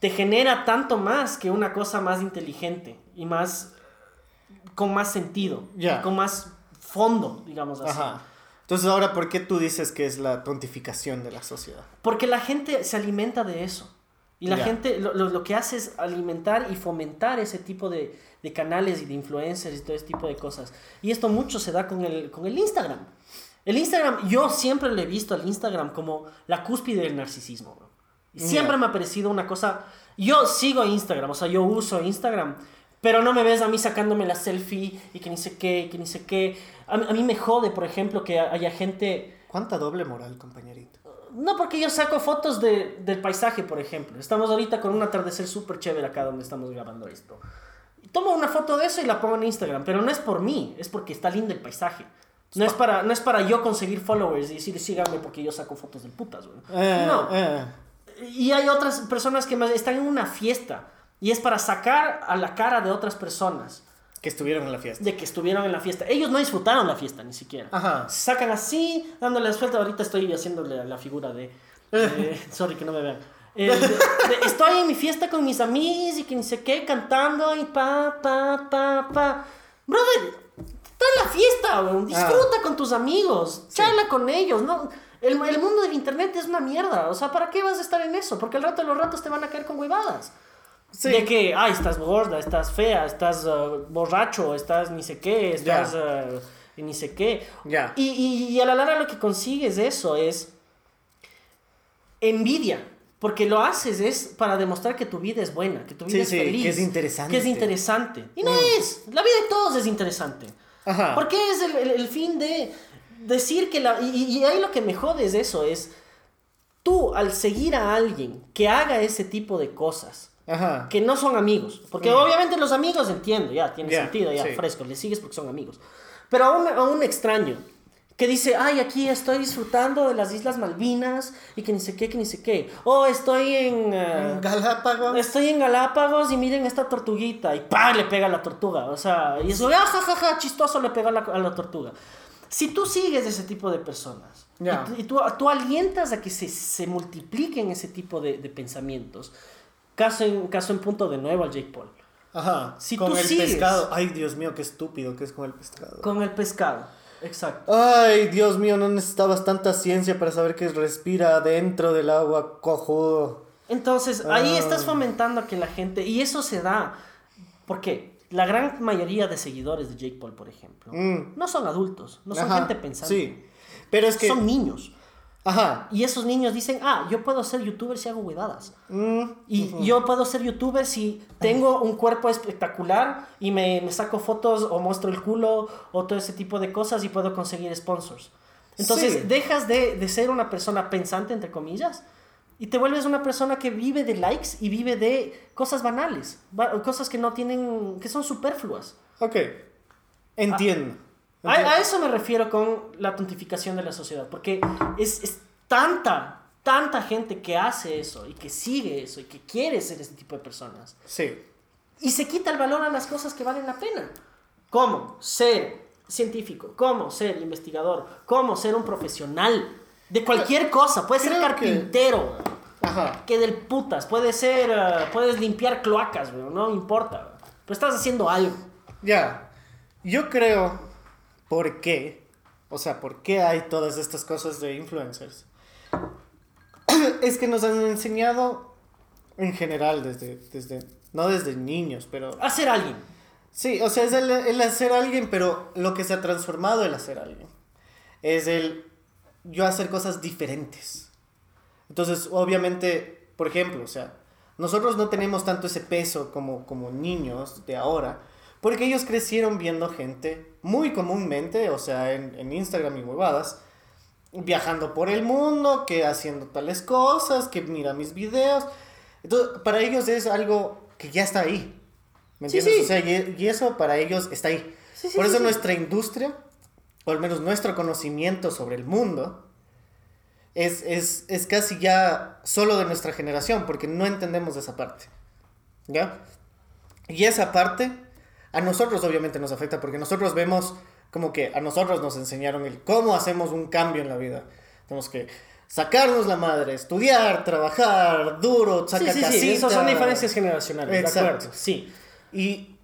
[SPEAKER 1] te genera tanto más que una cosa más inteligente y más con más sentido,
[SPEAKER 2] Ya.
[SPEAKER 1] y con más fondo, digamos así.
[SPEAKER 2] Ajá. Entonces, ahora, ¿por qué tú dices que es la tontificación de la sociedad?
[SPEAKER 1] Porque la gente se alimenta de eso. Y la
[SPEAKER 2] Ya.
[SPEAKER 1] gente lo, lo- lo que hace es alimentar y fomentar ese tipo de, de canales y de influencers y todo ese tipo de cosas. Y esto mucho se da con el, con el Instagram. El Instagram, yo siempre le he visto al Instagram como la cúspide del narcisismo. bro. Siempre me ha parecido una cosa... Yo sigo Instagram, o sea, yo uso Instagram, pero no me ves a mí sacándome la selfie y que ni sé qué, y que ni sé qué. A, mí- a mí me jode, por ejemplo, que haya gente...
[SPEAKER 2] ¿Cuánta doble moral, compañerito?
[SPEAKER 1] No, porque yo saco fotos de, del paisaje, por ejemplo. Estamos ahorita con un atardecer súper chévere acá donde estamos grabando esto. Tomo una foto de eso y la pongo en Instagram, pero no es por mí, es porque está lindo el paisaje. No es para, no es para yo conseguir followers y decir síganme porque yo saco fotos del putas, güey.
[SPEAKER 2] Eh,
[SPEAKER 1] no.
[SPEAKER 2] eh.
[SPEAKER 1] Y hay otras personas que están en una fiesta y es para sacar a la cara de otras personas
[SPEAKER 2] Que estuvieron en la fiesta.
[SPEAKER 1] de que estuvieron en la fiesta. Ellos no disfrutaron la fiesta ni siquiera.
[SPEAKER 2] Ajá.
[SPEAKER 1] Se sacan así, dándole las vueltas. Ahorita estoy haciéndole la figura de. de- sorry que no me vean. Eh, de- de- estoy en mi fiesta con mis amigos y que ni sé qué, cantando y pa, pa, pa, pa. Brother, está en la fiesta, weón. Disfruta con tus amigos. Charla con ellos, ¿no? El, el mundo del internet es una mierda. O sea, ¿para qué vas a estar en eso? Porque al rato de los ratos te van a caer con huevadas.
[SPEAKER 2] Sí.
[SPEAKER 1] De que, ay, estás gorda, estás fea, estás uh, borracho, estás ni sé qué, estás uh, ni sé qué.
[SPEAKER 2] Ya.
[SPEAKER 1] Y, y- y a la larga lo que consigues eso es envidia. Porque lo haces es para demostrar que tu vida es buena, que tu vida
[SPEAKER 2] Sí,
[SPEAKER 1] es
[SPEAKER 2] sí,
[SPEAKER 1] feliz.
[SPEAKER 2] que es interesante.
[SPEAKER 1] Que es interesante. Y no
[SPEAKER 2] Mm.
[SPEAKER 1] es. La vida de todos es interesante.
[SPEAKER 2] Ajá.
[SPEAKER 1] Porque es el, el- el fin de decir que la... Y, y ahí lo que me jode es eso, es tú al seguir a alguien que haga ese tipo de cosas,
[SPEAKER 2] Ajá.
[SPEAKER 1] que no son amigos. Porque obviamente los amigos entiendo, ya, tiene sentido, ya,
[SPEAKER 2] sí.
[SPEAKER 1] fresco, le sigues porque son amigos. Pero a un, a un extraño que dice, ay, aquí estoy disfrutando de las Islas Malvinas y que ni sé qué, que ni sé qué. O estoy en... eh,
[SPEAKER 2] Galápagos.
[SPEAKER 1] Estoy en Galápagos y miren esta tortuguita y ¡pam! le pega a la tortuga. O sea, y eso, ¡ah, ja, ja, ja! Chistoso le pega a la, a la tortuga. Si tú sigues ese tipo de personas
[SPEAKER 2] Ya.
[SPEAKER 1] y, tú, y tú, tú alientas a que se, se multipliquen ese tipo de, de pensamientos, caso en, caso en punto de nuevo al Jake Paul,
[SPEAKER 2] Ajá.
[SPEAKER 1] Si
[SPEAKER 2] con
[SPEAKER 1] tú
[SPEAKER 2] el
[SPEAKER 1] sigues-
[SPEAKER 2] pescado. Ay, Dios mío, qué estúpido que es con el pescado.
[SPEAKER 1] con el pescado. Exacto.
[SPEAKER 2] Ay, Dios mío, no necesitabas tanta ciencia para saber que respira dentro del agua, cojudo.
[SPEAKER 1] Entonces, ahí
[SPEAKER 2] Ah.
[SPEAKER 1] estás fomentando a que la gente, y eso se da, porque la gran mayoría de seguidores de Jake Paul, por ejemplo,
[SPEAKER 2] Mm.
[SPEAKER 1] no son adultos, no son
[SPEAKER 2] Ajá,
[SPEAKER 1] gente pensante.
[SPEAKER 2] Sí. Pero es que.
[SPEAKER 1] son niños.
[SPEAKER 2] Ajá.
[SPEAKER 1] Y esos niños dicen, ah, yo puedo ser youtuber si hago huevadas.
[SPEAKER 2] Mm,
[SPEAKER 1] Y yo puedo ser youtuber si tengo un cuerpo espectacular y me, me saco fotos o muestro el culo o todo ese tipo de cosas y puedo conseguir sponsors. Entonces
[SPEAKER 2] Sí.
[SPEAKER 1] dejas de, de ser una persona pensante, entre comillas, y te vuelves una persona que vive de likes y vive de cosas banales, ba- cosas que no tienen, que son superfluas.
[SPEAKER 2] Ok. Entiendo.
[SPEAKER 1] A, a eso me refiero con la tontificación de la sociedad, porque es, es tanta, tanta gente que hace eso y que sigue eso y que quiere ser ese tipo de personas.
[SPEAKER 2] Sí.
[SPEAKER 1] Y se quita el valor a las cosas que valen la pena. ¿Cómo? Ser científico, cómo ser investigador, cómo ser un profesional de cualquier cosa. Puede ser
[SPEAKER 2] creo que-
[SPEAKER 1] carpintero,
[SPEAKER 2] Ajá.
[SPEAKER 1] que del putas. Puede ser, eh, puedes limpiar cloacas, weón, no importa. weón. Pero estás haciendo algo.
[SPEAKER 2] Ya. Yo creo. ¿Por qué? O sea, ¿por qué hay todas estas cosas de influencers? es que nos han enseñado en general desde, desde no desde niños, pero
[SPEAKER 1] Hacer alguien.
[SPEAKER 2] sí, o sea, es el, el hacer alguien, pero lo que se ha transformado el hacer alguien es el yo hacer cosas diferentes. Entonces, obviamente por ejemplo, o sea, nosotros no tenemos tanto ese peso como, como niños de ahora, porque ellos crecieron viendo gente muy comúnmente, o sea, en, en Instagram y huevadas, viajando por el mundo, que haciendo tales cosas, que mira mis videos. Entonces, para ellos es algo que ya está ahí. ¿Me
[SPEAKER 1] Sí,
[SPEAKER 2] entiendes?
[SPEAKER 1] sí.
[SPEAKER 2] O sea, y, y eso para ellos está ahí.
[SPEAKER 1] Sí, sí,
[SPEAKER 2] por
[SPEAKER 1] sí,
[SPEAKER 2] eso
[SPEAKER 1] sí.
[SPEAKER 2] nuestra industria, o al menos nuestro conocimiento sobre el mundo, es, es, es casi ya solo de nuestra generación, porque no entendemos esa parte. ¿Ya? Y esa parte a nosotros obviamente nos afecta, porque nosotros vemos como que a nosotros nos enseñaron el cómo hacemos un cambio en la vida. Tenemos que sacarnos la madre, estudiar, trabajar duro,
[SPEAKER 1] Sí,
[SPEAKER 2] sacar
[SPEAKER 1] sí, sí,
[SPEAKER 2] casita.
[SPEAKER 1] esas son diferencias generacionales, de
[SPEAKER 2] Exacto.
[SPEAKER 1] acuerdo. Sí.
[SPEAKER 2] Y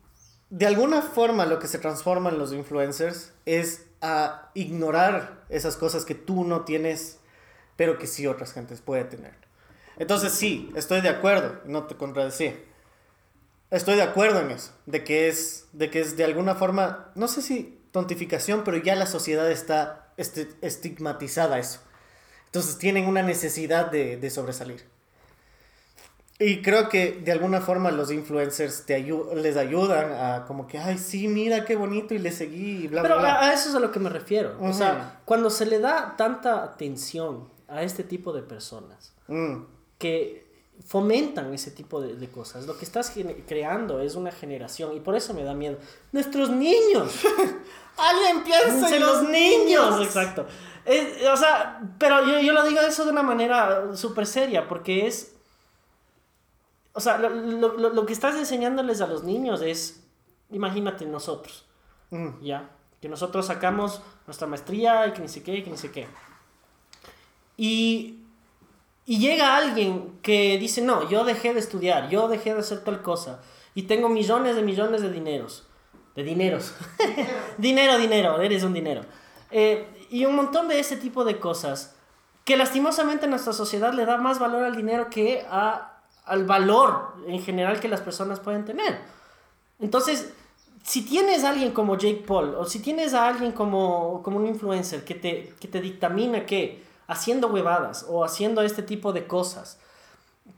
[SPEAKER 2] de alguna forma lo que se transforman los influencers es a ignorar esas cosas que tú no tienes, pero que sí otras gentes pueden tener. Entonces sí, estoy de acuerdo, no te contradecía. Estoy de acuerdo en eso, de que es de que es de alguna forma, no sé si tontificación, pero ya la sociedad está este, estigmatizada a eso. Entonces tienen una necesidad de, de sobresalir. Y creo que de alguna forma los influencers te ayu- les ayudan a como que, ay, sí, mira qué bonito y le seguí y bla,
[SPEAKER 1] Pero
[SPEAKER 2] bla, bla.
[SPEAKER 1] a, eso es a lo que me refiero. O
[SPEAKER 2] Ujú.
[SPEAKER 1] sea, cuando se le da tanta atención a este tipo de personas
[SPEAKER 2] Mm,
[SPEAKER 1] que fomentan ese tipo de, de cosas, lo que estás creando es una generación y por eso me da miedo. Nuestros niños.
[SPEAKER 2] Alguien piensa
[SPEAKER 1] en los niños. Exacto. Es- o sea, pero yo, yo lo digo eso de una manera súper seria porque es... O sea, lo, lo- lo- lo que estás enseñándoles a los niños es, imagínate nosotros.
[SPEAKER 2] Mm,
[SPEAKER 1] ¿ya? Que nosotros sacamos nuestra maestría y que ni sé qué, y que ni sé qué. Y, y llega alguien que dice, no, yo dejé de estudiar, yo dejé de hacer tal cosa, y tengo millones de millones de dineros. De dineros. dinero, dinero, eres un dinero. Eh, y un montón de ese tipo de cosas que lastimosamente nuestra sociedad le da más valor al dinero que a, al valor en general que las personas pueden tener. Entonces, si tienes a alguien como Jake Paul o si tienes a alguien como, como un influencer que te, que te dictamina que haciendo huevadas o haciendo este tipo de cosas,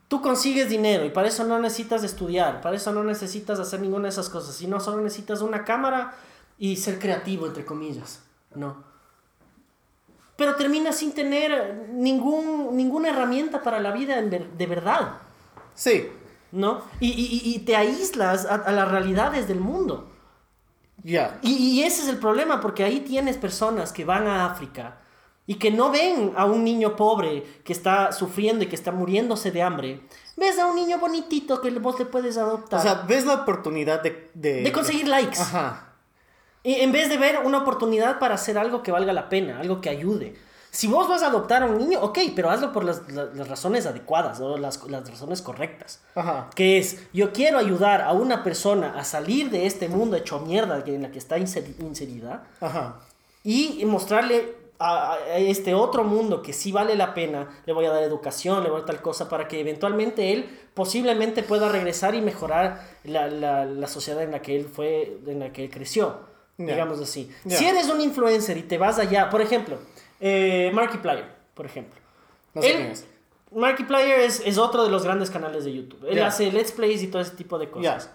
[SPEAKER 1] tú consigues dinero y para eso no necesitas estudiar, para eso no necesitas hacer ninguna de esas cosas, sino solo necesitas una cámara y ser creativo, entre comillas, ¿no? Pero terminas sin tener ningún, ninguna herramienta para la vida de verdad.
[SPEAKER 2] Sí,
[SPEAKER 1] ¿no? Y, y- y- te aíslas a, a las realidades del mundo.
[SPEAKER 2] ya.
[SPEAKER 1] Y, y ese es el problema, porque ahí tienes personas que van a África y que no ven a un niño pobre que está sufriendo y que está muriéndose de hambre. Ves a un niño bonitito que vos le puedes adoptar.
[SPEAKER 2] O sea, ves la oportunidad de... De,
[SPEAKER 1] de conseguir likes.
[SPEAKER 2] Ajá.
[SPEAKER 1] Y en vez de ver una oportunidad para hacer algo que valga la pena, algo que ayude. Si vos vas a adoptar a un niño, ok, pero hazlo por las, las- las razones adecuadas o las, las razones correctas.
[SPEAKER 2] Ajá.
[SPEAKER 1] que es yo quiero ayudar a una persona a salir de este mundo hecho mierda en la que está inser- inserida
[SPEAKER 2] Ajá.
[SPEAKER 1] y mostrarle a, a este otro mundo que sí vale la pena, le voy a dar educación, le voy a dar tal cosa para que eventualmente él posiblemente pueda regresar y mejorar la, la- la sociedad en la que él fue, en la que él creció,
[SPEAKER 2] Ya.
[SPEAKER 1] digamos así.
[SPEAKER 2] Ya.
[SPEAKER 1] Si eres un influencer y te vas allá, por ejemplo, eh, Markiplier, por ejemplo.
[SPEAKER 2] No sé
[SPEAKER 1] Él-
[SPEAKER 2] quién es.
[SPEAKER 1] Markiplier es, es otro de los grandes canales de YouTube. Él
[SPEAKER 2] Ya.
[SPEAKER 1] hace let's plays y todo ese tipo de cosas.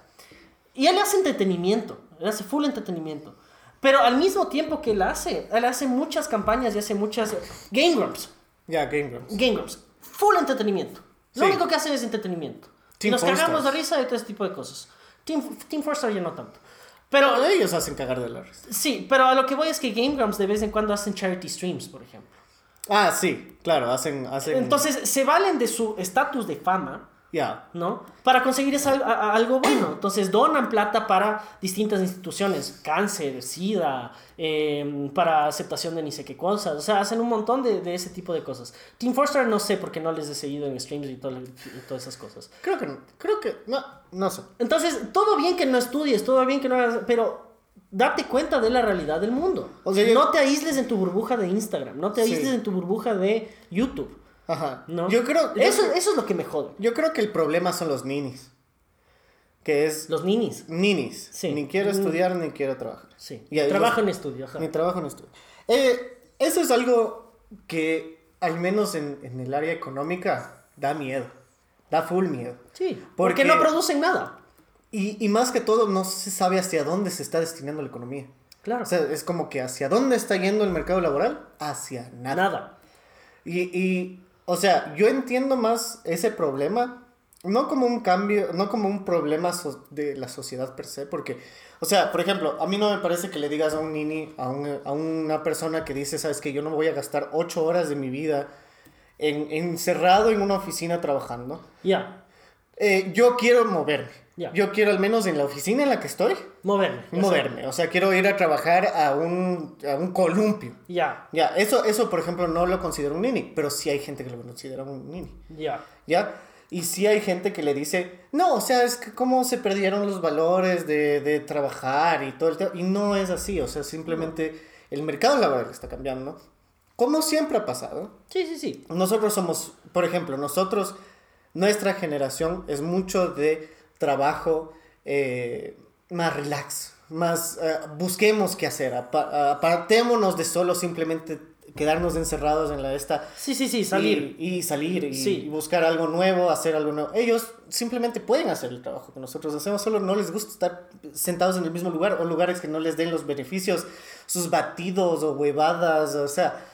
[SPEAKER 1] Y él hace entretenimiento, él hace full entretenimiento. Pero al mismo tiempo que él hace, él hace muchas campañas y hace muchas Game Grumps.
[SPEAKER 2] Ya, Game Grumps.
[SPEAKER 1] Game Grumps. Full entretenimiento. Lo
[SPEAKER 2] Sí.
[SPEAKER 1] único que hacen es entretenimiento.
[SPEAKER 2] Team
[SPEAKER 1] nos cagamos de risa y todo ese tipo de cosas. Team, Team Four Star ya no tanto. Pero
[SPEAKER 2] Pero ellos hacen cagar de la risa.
[SPEAKER 1] sí, pero a lo que voy es que Game Grumps de vez en cuando hacen charity streams, por ejemplo.
[SPEAKER 2] Ah, sí, claro, hacen... hacen...
[SPEAKER 1] Entonces se valen de su estatus de fama
[SPEAKER 2] Ya.
[SPEAKER 1] ¿no? Para conseguir esa- a- a- algo bueno. Entonces donan plata para distintas instituciones, cáncer, sida, eh, para aceptación de ni sé qué cosas. O sea, hacen un montón de, de ese tipo de cosas. Team Forster no sé porque no les he seguido en streams y, todo- y todas esas cosas.
[SPEAKER 2] Creo que no. Creo que... No, no sé.
[SPEAKER 1] Entonces, todo bien que no estudies, todo bien que no hagas, pero date cuenta de la realidad del mundo.
[SPEAKER 2] O sea, yo-
[SPEAKER 1] No te aísles en tu burbuja de Instagram, no te
[SPEAKER 2] Sí.
[SPEAKER 1] aísles en tu burbuja de YouTube.
[SPEAKER 2] Ajá.
[SPEAKER 1] ¿no?
[SPEAKER 2] Yo creo... yo
[SPEAKER 1] eso,
[SPEAKER 2] creo-
[SPEAKER 1] eso es lo que me jode.
[SPEAKER 2] Yo creo que el problema son los ninis. Que es
[SPEAKER 1] Los ninis.
[SPEAKER 2] ninis.
[SPEAKER 1] Sí.
[SPEAKER 2] Ni quiero
[SPEAKER 1] Mm.
[SPEAKER 2] estudiar ni quiero trabajar.
[SPEAKER 1] Sí.
[SPEAKER 2] Y
[SPEAKER 1] Trabajo
[SPEAKER 2] los-
[SPEAKER 1] en estudio. ajá.
[SPEAKER 2] Ni trabajo ni estudio. Eh, eso es algo que, al menos en, en el área económica, da miedo. Da full miedo.
[SPEAKER 1] Sí, porque,
[SPEAKER 2] Porque-
[SPEAKER 1] no producen nada.
[SPEAKER 2] Y, y más que todo, no se sabe hacia dónde se está destinando la economía.
[SPEAKER 1] Claro.
[SPEAKER 2] O sea, es como que hacia dónde está yendo el mercado laboral, hacia nada.
[SPEAKER 1] nada.
[SPEAKER 2] Y, y, o sea, yo entiendo más ese problema, no como un cambio, no como un problema de la sociedad per se, porque, o sea, por ejemplo, a mí no me parece que le digas a un nini, a, un- una persona que dice, sabes que yo no voy a gastar ocho horas de mi vida en, encerrado en una oficina trabajando.
[SPEAKER 1] Ya.
[SPEAKER 2] Eh, yo quiero moverme.
[SPEAKER 1] Ya.
[SPEAKER 2] Yo quiero al menos en la oficina en la que estoy,
[SPEAKER 1] Moverme.
[SPEAKER 2] moverme. O sea, quiero ir a trabajar a un, a un columpio.
[SPEAKER 1] Ya.
[SPEAKER 2] Ya, eso, eso, por ejemplo, no lo considero un nini, pero sí hay gente que lo considera un nini,
[SPEAKER 1] Ya.
[SPEAKER 2] ¿ya? Y sí hay gente que le dice, no, o sea, es que cómo se perdieron los valores de, de trabajar y todo el tema. Y no es así, o sea, simplemente el mercado laboral está cambiando, ¿no? Como siempre ha pasado.
[SPEAKER 1] Sí, sí, sí.
[SPEAKER 2] Nosotros somos, por ejemplo, nosotros, nuestra generación es mucho de trabajo eh, más relax, más eh, busquemos qué hacer, apa- apartémonos de solo simplemente quedarnos encerrados en la esta
[SPEAKER 1] Sí, sí, sí, salir.
[SPEAKER 2] y, y salir y,
[SPEAKER 1] Sí.
[SPEAKER 2] y buscar algo nuevo, hacer algo nuevo. Ellos simplemente pueden hacer el trabajo que nosotros hacemos, solo no les gusta estar sentados en el mismo lugar o lugares que no les den los beneficios, sus batidos o huevadas, o sea,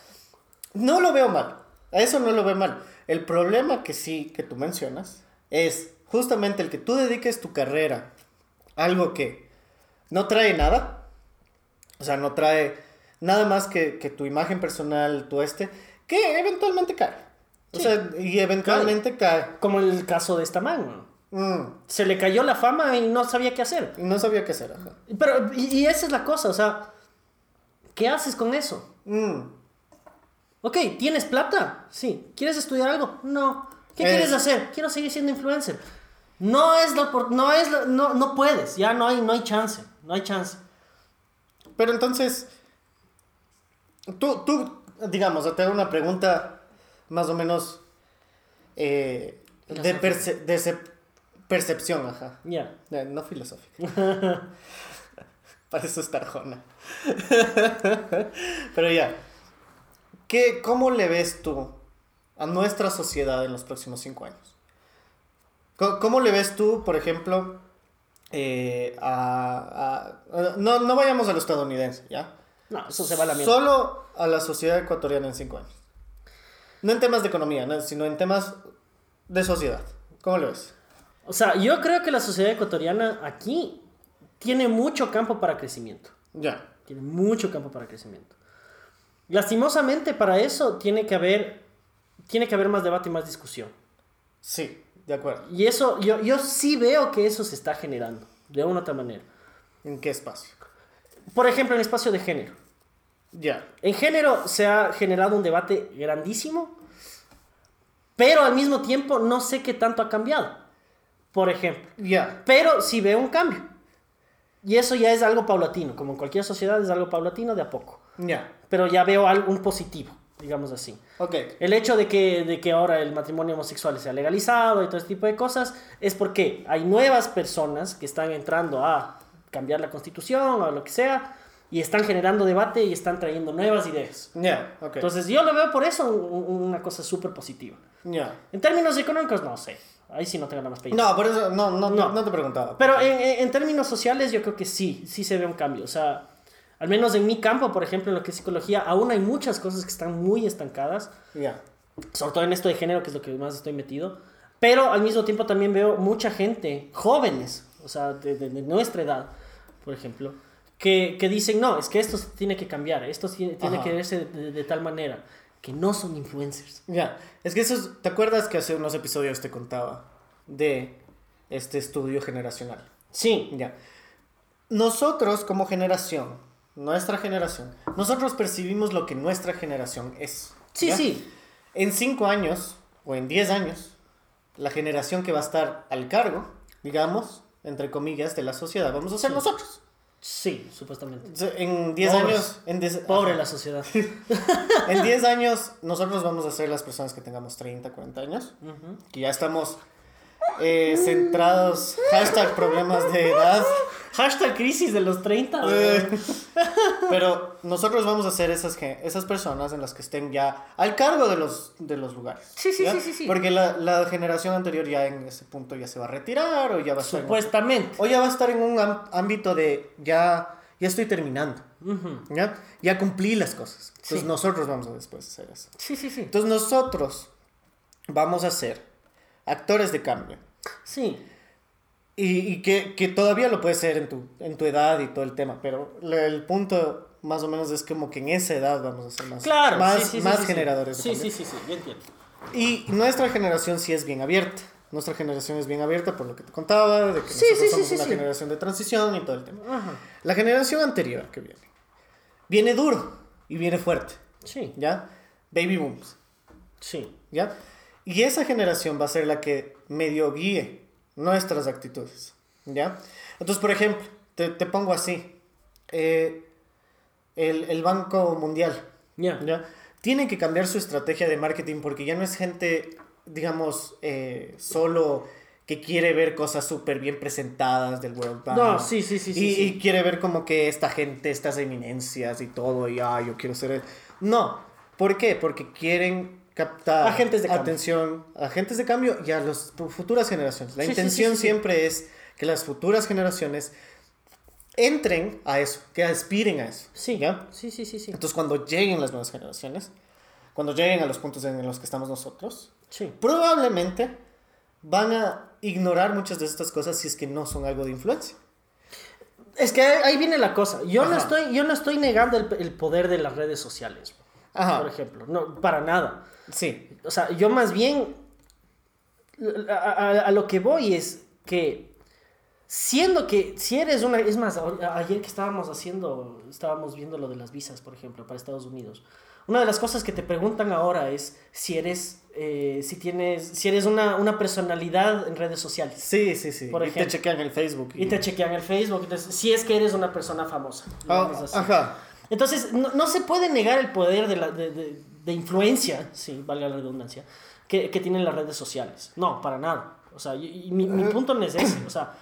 [SPEAKER 2] no lo veo mal. A eso no lo veo mal. El problema que sí, que tú mencionas, es justamente el que tú dediques tu carrera a algo que no trae nada. O sea, no trae nada más que, que tu imagen personal, tu este, que eventualmente cae. O sea, y eventualmente cae.
[SPEAKER 1] Como el caso de esta man.
[SPEAKER 2] Mm,
[SPEAKER 1] Se le cayó la fama y no sabía qué hacer.
[SPEAKER 2] no sabía qué hacer. ajá.
[SPEAKER 1] Pero, y, y esa es la cosa, o sea, ¿qué haces con eso?
[SPEAKER 2] Mm,
[SPEAKER 1] Ok, ¿tienes plata? Sí. ¿Quieres estudiar algo? No. ¿Qué
[SPEAKER 2] Es-
[SPEAKER 1] quieres hacer? Quiero seguir siendo influencer. No es la no es la- no, no puedes, ya no hay, no hay chance, no hay chance.
[SPEAKER 2] Pero entonces, tú, tú, digamos, te hago una pregunta más o menos eh, de, perce- de percepción, ajá.
[SPEAKER 1] Ya.
[SPEAKER 2] Eh, No filosófica. Para eso está Arjona. Pero ya. ¿Qué, ¿Cómo le ves tú a nuestra sociedad en los próximos cinco años? Co- ¿Cómo, le ves tú, por ejemplo, eh, a, a- a- no, no vayamos a lo estadounidense, ¿ya?
[SPEAKER 1] No, eso se va a la mierda.
[SPEAKER 2] Solo a la sociedad ecuatoriana en cinco años. No en temas de economía, no, sino en temas de sociedad. ¿Cómo lo ves?
[SPEAKER 1] O sea, yo creo que la sociedad ecuatoriana aquí tiene mucho campo para crecimiento.
[SPEAKER 2] Ya.
[SPEAKER 1] Tiene mucho campo para crecimiento. Lastimosamente para eso tiene que haber, tiene que haber más debate y más discusión.
[SPEAKER 2] Sí, de acuerdo.
[SPEAKER 1] Y eso, yo, yo sí veo que eso se está generando, de una u otra manera.
[SPEAKER 2] ¿En qué espacio?
[SPEAKER 1] Por ejemplo, en espacio de género.
[SPEAKER 2] Ya.
[SPEAKER 1] En género se ha generado un debate grandísimo, pero al mismo tiempo no sé qué tanto ha cambiado. Por ejemplo.
[SPEAKER 2] Ya.
[SPEAKER 1] Pero sí veo un cambio. Y eso ya es algo paulatino, como en cualquier sociedad es algo paulatino de a poco.
[SPEAKER 2] Ya.
[SPEAKER 1] Pero ya veo algo, un positivo, digamos así.
[SPEAKER 2] Ok.
[SPEAKER 1] El hecho de que, de que ahora el matrimonio homosexual sea legalizado y todo este tipo de cosas es porque hay nuevas personas que están entrando a cambiar la constitución o lo que sea y están generando debate y están trayendo nuevas ideas.
[SPEAKER 2] Ya. Ok.
[SPEAKER 1] Entonces yo lo veo por eso un- un- una cosa súper positiva.
[SPEAKER 2] ya.
[SPEAKER 1] En términos económicos no sé, ahí sí no tengo nada más pedido.
[SPEAKER 2] No, por eso no, no,
[SPEAKER 1] No.
[SPEAKER 2] no. te preguntaba.
[SPEAKER 1] Pero en- en términos sociales yo creo que sí, sí se ve un cambio. O sea, al menos en mi campo, por ejemplo, en lo que es psicología, aún hay muchas cosas que están muy estancadas.
[SPEAKER 2] Ya.
[SPEAKER 1] sobre todo en esto de género, que es lo que más estoy metido, pero al mismo tiempo también veo mucha gente, jóvenes, o sea, de, de- de nuestra edad, por ejemplo, que, que dicen, no, es que esto se tiene que cambiar, esto tiene, tiene que verse de, de- tal manera, que no son influencers.
[SPEAKER 2] Ya. Es que eso es- ¿Te acuerdas que hace unos episodios te contaba de este estudio generacional?
[SPEAKER 1] Sí,
[SPEAKER 2] Ya. Nosotros como generación, nuestra generación, nosotros percibimos lo que nuestra generación es.
[SPEAKER 1] sí,
[SPEAKER 2] ¿ya?
[SPEAKER 1] sí,
[SPEAKER 2] En cinco años o en 10 años, la generación que va a estar al cargo, digamos, entre comillas, de la sociedad, vamos a ser
[SPEAKER 1] Sí.
[SPEAKER 2] nosotros.
[SPEAKER 1] sí, supuestamente.
[SPEAKER 2] En 10
[SPEAKER 1] Pobres.
[SPEAKER 2] años, en 10
[SPEAKER 1] Pobre
[SPEAKER 2] ajá.
[SPEAKER 1] la sociedad.
[SPEAKER 2] En 10 años, nosotros vamos a ser las personas que tengamos 30, 40 años,
[SPEAKER 1] Ujú.
[SPEAKER 2] que ya estamos eh, centrados, hashtag problemas de edad.
[SPEAKER 1] Hashtag crisis de los 30.
[SPEAKER 2] Eh. Pero nosotros vamos a ser esas, esas personas en las que estén ya al cargo de los, de los lugares.
[SPEAKER 1] Sí, sí, sí, sí, sí.
[SPEAKER 2] Porque la, la generación anterior ya en ese punto ya se va a retirar o ya va a estar en,
[SPEAKER 1] Supuestamente.
[SPEAKER 2] o ya va a estar en un ámbito de ya, ya estoy terminando. ¿ya? ya cumplí las cosas. Entonces
[SPEAKER 1] Sí.
[SPEAKER 2] nosotros vamos a después hacer eso.
[SPEAKER 1] Sí, sí, sí.
[SPEAKER 2] Entonces nosotros vamos a ser actores de cambio.
[SPEAKER 1] Sí.
[SPEAKER 2] Y, y que, que todavía lo puedes ser en tu, en tu edad y todo el tema, pero el punto más o menos es como que en esa edad vamos a ser más,
[SPEAKER 1] Claro.
[SPEAKER 2] más,
[SPEAKER 1] sí, sí,
[SPEAKER 2] más
[SPEAKER 1] sí,
[SPEAKER 2] generadores
[SPEAKER 1] Sí, sí, sí, sí, yo entiendo.
[SPEAKER 2] Y nuestra generación sí es bien abierta. Nuestra generación es bien abierta por lo que te contaba, de que nosotros somos una generación de transición y todo el tema.
[SPEAKER 1] Ajá.
[SPEAKER 2] La generación anterior que viene, viene duro y viene fuerte,
[SPEAKER 1] Sí,
[SPEAKER 2] ¿ya? Baby booms.
[SPEAKER 1] sí.
[SPEAKER 2] ¿Ya? Y esa generación va a ser la que medio guíe nuestras actitudes, ¿ya? Entonces, por ejemplo, te, te pongo así, eh, el, el Banco Mundial,
[SPEAKER 1] Ya.
[SPEAKER 2] ¿ya? Tiene que cambiar su estrategia de marketing porque ya no es gente, digamos, eh, solo que quiere ver cosas súper bien presentadas del World Bank.
[SPEAKER 1] No, sí, sí, sí,
[SPEAKER 2] y,
[SPEAKER 1] sí, sí.
[SPEAKER 2] y quiere ver como que esta gente, estas eminencias y todo, y ah, yo quiero ser... él". No, ¿por qué? Porque quieren captar
[SPEAKER 1] Agentes de
[SPEAKER 2] atención, agentes de cambio y a las futuras generaciones. La
[SPEAKER 1] Sí,
[SPEAKER 2] intención
[SPEAKER 1] sí, sí.
[SPEAKER 2] siempre es que las futuras generaciones entren a eso, que aspiren a eso.
[SPEAKER 1] Sí,
[SPEAKER 2] ¿ya?
[SPEAKER 1] sí, sí, sí, sí.
[SPEAKER 2] Entonces, cuando lleguen las nuevas generaciones, cuando lleguen a los puntos en los que estamos nosotros,
[SPEAKER 1] Sí.
[SPEAKER 2] probablemente van a ignorar muchas de estas cosas si es que no son algo de influencia.
[SPEAKER 1] Es que ahí viene la cosa. Yo no estoy, yo no estoy negando el, el poder de las redes sociales,
[SPEAKER 2] Ajá.
[SPEAKER 1] por ejemplo. No, para nada.
[SPEAKER 2] Sí.
[SPEAKER 1] O sea, yo más bien a, a- a lo que voy es que siendo que si eres una es más a- ayer que estábamos haciendo estábamos viendo lo de las visas por ejemplo para Estados Unidos una de las cosas que te preguntan ahora es si eres eh, si tienes si eres una, una personalidad en redes sociales
[SPEAKER 2] Sí, sí, sí.
[SPEAKER 1] Por
[SPEAKER 2] y te
[SPEAKER 1] ejemplo.
[SPEAKER 2] chequean el Facebook.
[SPEAKER 1] y te chequean el Facebook entonces si es que eres una persona famosa así.
[SPEAKER 2] ajá.
[SPEAKER 1] Entonces, no, no se puede negar el poder de, la, de, de- de influencia, sí, valga la redundancia, que, que tienen las redes sociales. No, para nada. O sea, y, y mi, mi punto no es ese. O sea,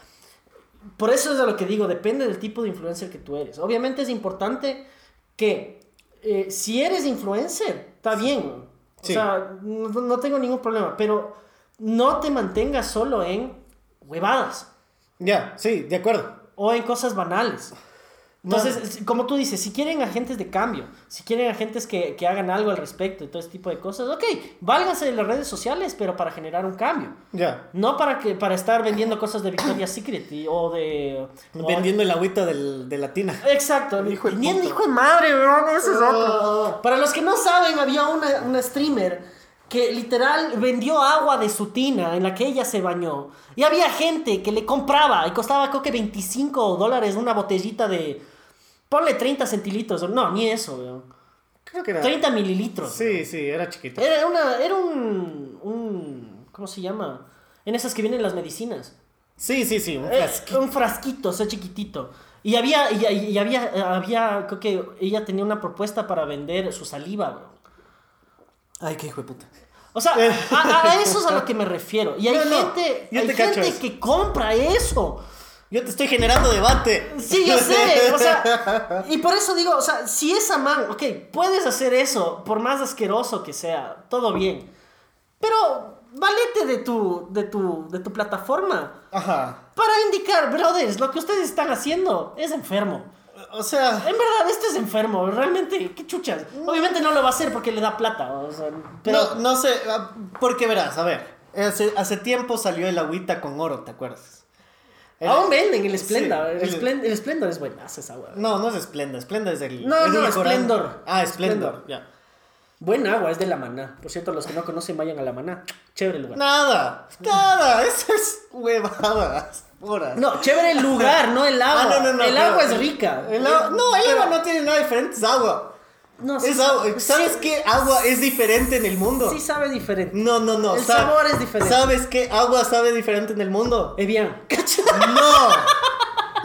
[SPEAKER 1] por eso es de lo que digo, depende del tipo de influencer que tú eres. Obviamente es importante que eh, si eres influencer, está bien. O
[SPEAKER 2] Sí.
[SPEAKER 1] sea, no, no tengo ningún problema, pero no te mantengas solo en huevadas
[SPEAKER 2] Ya, sí, de acuerdo.
[SPEAKER 1] o en cosas banales. Entonces, como tú dices, si quieren agentes de cambio, si quieren agentes que, que hagan algo al respecto y todo ese tipo de cosas, ok, válganse de las redes sociales, pero para generar un cambio.
[SPEAKER 2] Ya.
[SPEAKER 1] No para, que, para estar vendiendo cosas de Victoria's Secret y- o de... o-
[SPEAKER 2] Vendiendo el agüita del, de latina.
[SPEAKER 1] Exacto,
[SPEAKER 2] Hijo de
[SPEAKER 1] vendiendo
[SPEAKER 2] puta.
[SPEAKER 1] hijo de madre, weón, ese es
[SPEAKER 2] Oh.
[SPEAKER 1] otro. Para los que no saben, había una, una streamer que literal vendió agua de su tina en la que ella se bañó. Y había gente que le compraba y costaba creo que 25 dólares una botellita de... Ponle 30 centilitros, no, ni eso, weón.
[SPEAKER 2] Creo que era.
[SPEAKER 1] 30 mililitros.
[SPEAKER 2] Sí, sí, era chiquito.
[SPEAKER 1] Era, una, era un, un... ¿Cómo se llama? En esas que vienen las medicinas.
[SPEAKER 2] Sí, sí, sí. Un
[SPEAKER 1] Eh,
[SPEAKER 2] frasquito.
[SPEAKER 1] un frasquito, o sea, chiquitito. Y había, y, había, había, creo que ella tenía una propuesta para vender su saliva, bro.
[SPEAKER 2] Ay, qué hijo de puta.
[SPEAKER 1] O sea, a, a- eso es a lo que me refiero. Y hay
[SPEAKER 2] No,
[SPEAKER 1] gente, hay gente que compra eso.
[SPEAKER 2] Yo te estoy generando debate.
[SPEAKER 1] Sí, yo sé, o sea, y por eso digo, o sea, si esa man, ok, puedes hacer eso, por más asqueroso que sea, todo bien, pero valete de tu, de tu, de tu plataforma
[SPEAKER 2] Ajá.
[SPEAKER 1] para indicar, brothers, lo que ustedes están haciendo es enfermo.
[SPEAKER 2] O sea.
[SPEAKER 1] En verdad, esto es enfermo, realmente, qué chuchas. Obviamente no lo va a hacer porque le da plata, o sea, pero...
[SPEAKER 2] No, no sé, ah, porque verás, a ver. Hace, hace tiempo salió el agüita con oro, ¿te acuerdas?
[SPEAKER 1] Aún venden el Splendor,
[SPEAKER 2] Sí,
[SPEAKER 1] el, Splend- el Splendor es buenazo esa agua.
[SPEAKER 2] No, no es Splendor, Splendor es el.
[SPEAKER 1] No,
[SPEAKER 2] es
[SPEAKER 1] no. Splendor.
[SPEAKER 2] Ah, Splendor, ya.
[SPEAKER 1] Buen agua, es de la maná. Por cierto, los que no conocen, vayan a la maná. Chévere el lugar.
[SPEAKER 2] Nada, nada, eso es huevadas.
[SPEAKER 1] No, chévere el lugar, no el agua.
[SPEAKER 2] Ah, no, no, no,
[SPEAKER 1] el agua es rica.
[SPEAKER 2] El no, el agua no tiene nada diferente, es agua.
[SPEAKER 1] No, sí
[SPEAKER 2] Es agua. ¿Sabes
[SPEAKER 1] sí-
[SPEAKER 2] qué agua es diferente en el mundo?
[SPEAKER 1] Sí sabe diferente.
[SPEAKER 2] No, no, no.
[SPEAKER 1] El
[SPEAKER 2] sa-
[SPEAKER 1] sabor es diferente.
[SPEAKER 2] ¿Sabes qué agua sabe diferente en el mundo?
[SPEAKER 1] Evian.
[SPEAKER 2] No.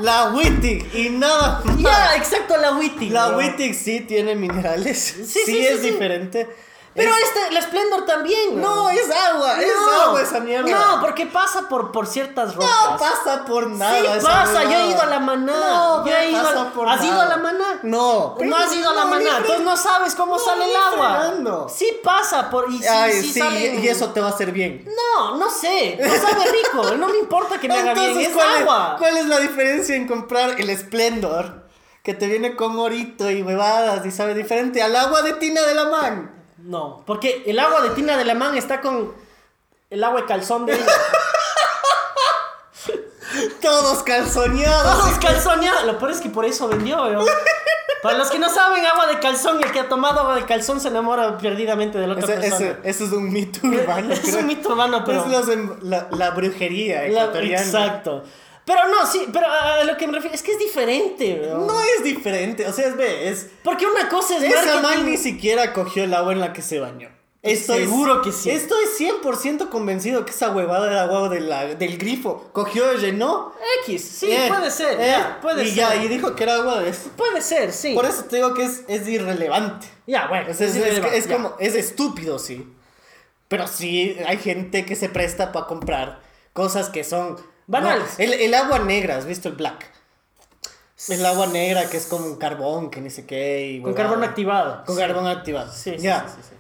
[SPEAKER 2] La Wittig y nada más.
[SPEAKER 1] Ya, exacto, la Witty.
[SPEAKER 2] La
[SPEAKER 1] bro.
[SPEAKER 2] Wittig sí tiene minerales. Sí,
[SPEAKER 1] sí, sí,
[SPEAKER 2] es diferente.
[SPEAKER 1] Pero
[SPEAKER 2] Es-
[SPEAKER 1] este, el Splendor también.
[SPEAKER 2] No, es agua, es agua esa mierda.
[SPEAKER 1] No, porque pasa por, por ciertas rocas.
[SPEAKER 2] No pasa por nada.
[SPEAKER 1] Sí pasa, yo he ido a la maná.
[SPEAKER 2] No,
[SPEAKER 1] yo he ido
[SPEAKER 2] pasa
[SPEAKER 1] a-
[SPEAKER 2] por
[SPEAKER 1] ¿Has ido a la maná?
[SPEAKER 2] No.
[SPEAKER 1] No has ido a la maná,
[SPEAKER 2] fre-
[SPEAKER 1] entonces no sabes cómo
[SPEAKER 2] No,
[SPEAKER 1] sale el agua. Sí pasa por y sí,
[SPEAKER 2] Ay,
[SPEAKER 1] sí
[SPEAKER 2] y eso te va a hacer bien.
[SPEAKER 1] No, no sé, no sabe rico, no me importa que me haga bien, es
[SPEAKER 2] ¿cuál,
[SPEAKER 1] agua.
[SPEAKER 2] Es, ¿cuál es la diferencia en comprar el Splendor? Que te viene con orito y huevadas y sabe diferente al agua de tina de la man.
[SPEAKER 1] No, porque el agua de Tina de la Man está con el agua de calzón de ella.
[SPEAKER 2] Todos calzoneados.
[SPEAKER 1] Todos calzoneados. Lo peor es que por eso vendió. Para los que no saben, agua de calzón, el que ha tomado agua de calzón se enamora perdidamente de la otra
[SPEAKER 2] Ese,
[SPEAKER 1] persona.
[SPEAKER 2] ese- ese es un mito urbano.
[SPEAKER 1] es
[SPEAKER 2] creo.
[SPEAKER 1] un mito urbano, pero.
[SPEAKER 2] Es los la, la brujería
[SPEAKER 1] la-
[SPEAKER 2] ecuatoriana.
[SPEAKER 1] exacto. Pero no, sí, pero a lo que me refiero es que es diferente, weón.
[SPEAKER 2] No es diferente, o sea, es, ve, es,
[SPEAKER 1] Porque una cosa es
[SPEAKER 2] esa man ni siquiera cogió el agua en la que se bañó. Estoy,
[SPEAKER 1] Seguro que sí.
[SPEAKER 2] Estoy 100% convencido que esa huevada era agua de la- del grifo. Cogió, llenó.
[SPEAKER 1] X, sí,
[SPEAKER 2] eh,
[SPEAKER 1] puede ser,
[SPEAKER 2] eh,
[SPEAKER 1] ya, puede
[SPEAKER 2] y
[SPEAKER 1] ser.
[SPEAKER 2] ya, y dijo que era agua de eso.
[SPEAKER 1] Puede ser, sí.
[SPEAKER 2] Por eso te digo que es, es irrelevante.
[SPEAKER 1] Ya, bueno.
[SPEAKER 2] Es, como, es estúpido, sí. Pero sí, hay gente que se presta para comprar cosas que son...
[SPEAKER 1] Banales.
[SPEAKER 2] No, el, el agua negra, ¿has visto el black? El agua negra que es como un carbón, que ni sé qué. y
[SPEAKER 1] Con carbón activado.
[SPEAKER 2] Con
[SPEAKER 1] Sí.
[SPEAKER 2] carbón activado.
[SPEAKER 1] Sí,
[SPEAKER 2] ya.
[SPEAKER 1] sí, sí.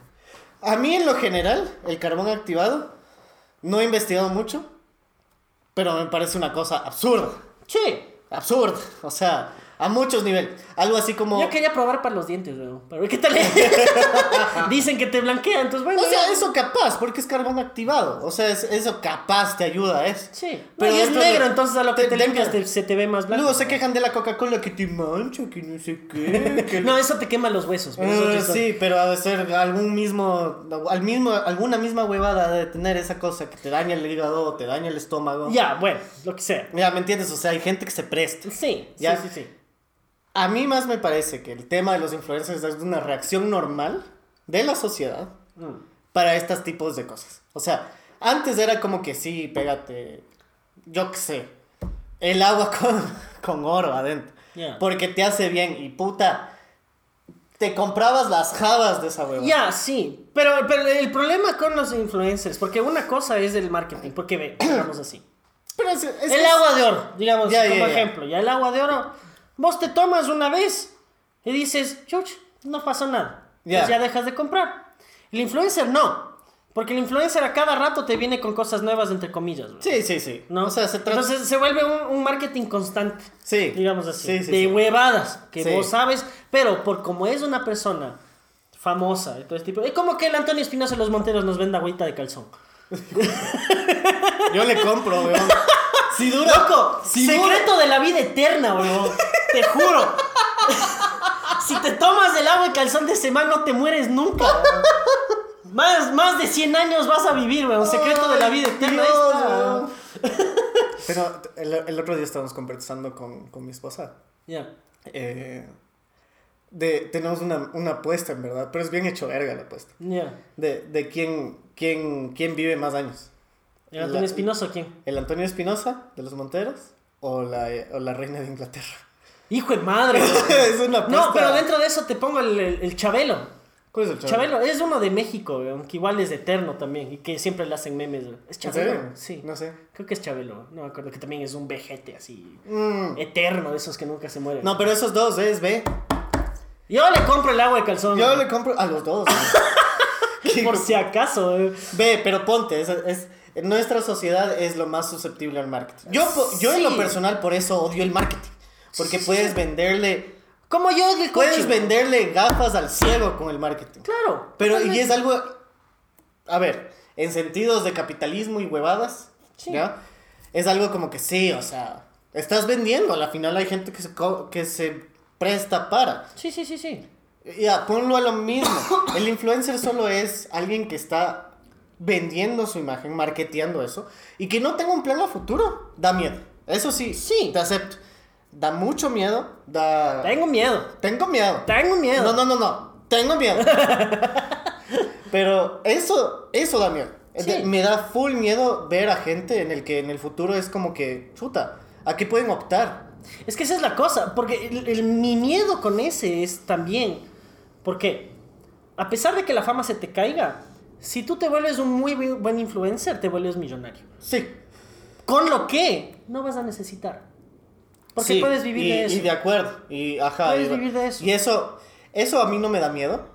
[SPEAKER 2] A mí en lo general, el carbón activado, no he investigado mucho, pero me parece una cosa absurda.
[SPEAKER 1] Sí.
[SPEAKER 2] Absurda. O sea, a muchos niveles. Algo así como...
[SPEAKER 1] Yo quería probar para los dientes, weón. Pero ¿qué tal? Dicen que te blanquea, entonces bueno.
[SPEAKER 2] O sea, eso capaz, porque es carbón activado. O sea, es- eso capaz te ayuda a eso.
[SPEAKER 1] Sí.
[SPEAKER 2] Pero
[SPEAKER 1] Pero es
[SPEAKER 2] esto
[SPEAKER 1] negro,
[SPEAKER 2] de-
[SPEAKER 1] entonces a lo que
[SPEAKER 2] te-
[SPEAKER 1] te, limpias te- se te ve más blanco.
[SPEAKER 2] Luego se quejan de la Coca-Cola que te mancha, que no sé qué. que
[SPEAKER 1] No, eso te quema los huesos. es historia.
[SPEAKER 2] sí, pero ha de ser algún mismo, al mismo, alguna misma huevada de tener esa cosa que te daña el hígado, te daña el estómago.
[SPEAKER 1] Ya, bueno, lo que sea.
[SPEAKER 2] Ya, ¿me entiendes? O sea, hay gente que se presta.
[SPEAKER 1] Sí,
[SPEAKER 2] Ya.
[SPEAKER 1] sí, sí, sí.
[SPEAKER 2] A mí más me parece que el tema de los influencers es una reacción normal de la sociedad
[SPEAKER 1] Mm.
[SPEAKER 2] para estos tipos de cosas. O sea, antes era como que sí, pégate, yo qué sé, el agua con, con oro adentro. Porque te hace bien y puta, te comprabas las jabas de esa hueva.
[SPEAKER 1] Ya, sí. Pero, pero el problema con los influencers, porque una cosa es el marketing, porque ve, digamos así.
[SPEAKER 2] Pero es, es-
[SPEAKER 1] el
[SPEAKER 2] es-
[SPEAKER 1] agua de oro, digamos,
[SPEAKER 2] Ya,
[SPEAKER 1] como ejemplo. Ya el agua de oro, vos te tomas una vez y dices, chuch, no pasó nada.
[SPEAKER 2] Ya.
[SPEAKER 1] Pues ya dejas de comprar. El influencer no. Porque el influencer a cada rato te viene con cosas nuevas, entre comillas.
[SPEAKER 2] Sí, sí, sí.
[SPEAKER 1] ¿no?
[SPEAKER 2] O sea, se.
[SPEAKER 1] Entonces se vuelve un, un marketing constante.
[SPEAKER 2] Sí.
[SPEAKER 1] Digamos así.
[SPEAKER 2] Sí, sí,
[SPEAKER 1] de
[SPEAKER 2] sí.
[SPEAKER 1] huevadas que vos sabes, pero por como es una persona famosa y todo este tipo. Es como que el Antonio Espinosa de los Monteros nos venda agüita de calzón.
[SPEAKER 2] Yo le compro, weón. Si dura...
[SPEAKER 1] Loco,
[SPEAKER 2] si dura-
[SPEAKER 1] secreto de la vida eterna, weón. Te juro. si te tomas el agua de calzón de ese man, no te mueres nunca. Más, más de 100 años vas a vivir, weón. Secreto de la vida eterna.
[SPEAKER 2] Dios. Pero el, el otro día estábamos conversando con, con mi esposa.
[SPEAKER 1] Ya.
[SPEAKER 2] Eh, de, tenemos una, una apuesta, en verdad. Pero es bien hecho verga la apuesta.
[SPEAKER 1] Ya.
[SPEAKER 2] De, de quién, quién, quién vive más años.
[SPEAKER 1] ¿El Antonio Espinosa quién?
[SPEAKER 2] ¿El Antonio Espinosa de los Monteros o la, o la reina de Inglaterra?
[SPEAKER 1] Hijo de madre.
[SPEAKER 2] es una apuesta.
[SPEAKER 1] No, pero dentro de eso te pongo el, el, el Chabelo.
[SPEAKER 2] ¿Cuál es el Chabelo?
[SPEAKER 1] Chabelo es uno de México, weón, que igual es eterno también y que siempre le hacen memes. ¿Es
[SPEAKER 2] ¿En
[SPEAKER 1] Chabelo?
[SPEAKER 2] serio?
[SPEAKER 1] Sí.
[SPEAKER 2] No sé.
[SPEAKER 1] Creo que es Chabelo. No me acuerdo que también es un vejete así.
[SPEAKER 2] Mm.
[SPEAKER 1] Eterno, de esos que nunca se mueren.
[SPEAKER 2] No, pero esos dos es B.
[SPEAKER 1] Yo le compro el agua de calzón.
[SPEAKER 2] Yo le compro a los dos.
[SPEAKER 1] Por si acaso. weón.
[SPEAKER 2] Ve, pero ponte, es, es- nuestra sociedad es lo más susceptible al marketing. Yo, po- yo en lo
[SPEAKER 1] Sí.
[SPEAKER 2] personal por eso odio el marketing. Porque
[SPEAKER 1] Sí, sí,
[SPEAKER 2] puedes
[SPEAKER 1] sí.
[SPEAKER 2] venderle,
[SPEAKER 1] Como yo
[SPEAKER 2] puedes
[SPEAKER 1] coche.
[SPEAKER 2] venderle gafas al ciego con el marketing.
[SPEAKER 1] Claro.
[SPEAKER 2] Pero, y es algo, a ver, en sentidos de capitalismo y huevadas,
[SPEAKER 1] Sí.
[SPEAKER 2] ¿ya? Es algo como que sí, o sea, estás vendiendo, al final hay gente que se, que se presta para.
[SPEAKER 1] Sí, sí, sí, sí.
[SPEAKER 2] Ya, ponlo a lo mismo. El influencer solo es alguien que está vendiendo su imagen, marketeando eso, y que no tenga un plan a futuro. Da miedo. Eso sí,
[SPEAKER 1] Sí.
[SPEAKER 2] te acepto. Da mucho miedo. Da...
[SPEAKER 1] Tengo miedo.
[SPEAKER 2] Tengo miedo.
[SPEAKER 1] Tengo miedo.
[SPEAKER 2] No, no, no, no. Tengo miedo. Pero eso, eso da miedo.
[SPEAKER 1] Sí.
[SPEAKER 2] Me da full miedo ver a gente en el que en el futuro es como que, chuta, aquí pueden optar.
[SPEAKER 1] Es que esa es la cosa, porque el- el- mi miedo con ese es también, ¿por qué? a pesar de que la fama se te caiga, si tú te vuelves un muy bu- buen influencer, te vuelves millonario.
[SPEAKER 2] Sí.
[SPEAKER 1] Con lo que no vas a necesitar. Porque
[SPEAKER 2] Sí,
[SPEAKER 1] puedes vivir
[SPEAKER 2] y,
[SPEAKER 1] de eso.
[SPEAKER 2] Y de acuerdo. Y, ajá,
[SPEAKER 1] Puedes
[SPEAKER 2] y-
[SPEAKER 1] vivir de eso.
[SPEAKER 2] Y eso, eso a mí no me da miedo.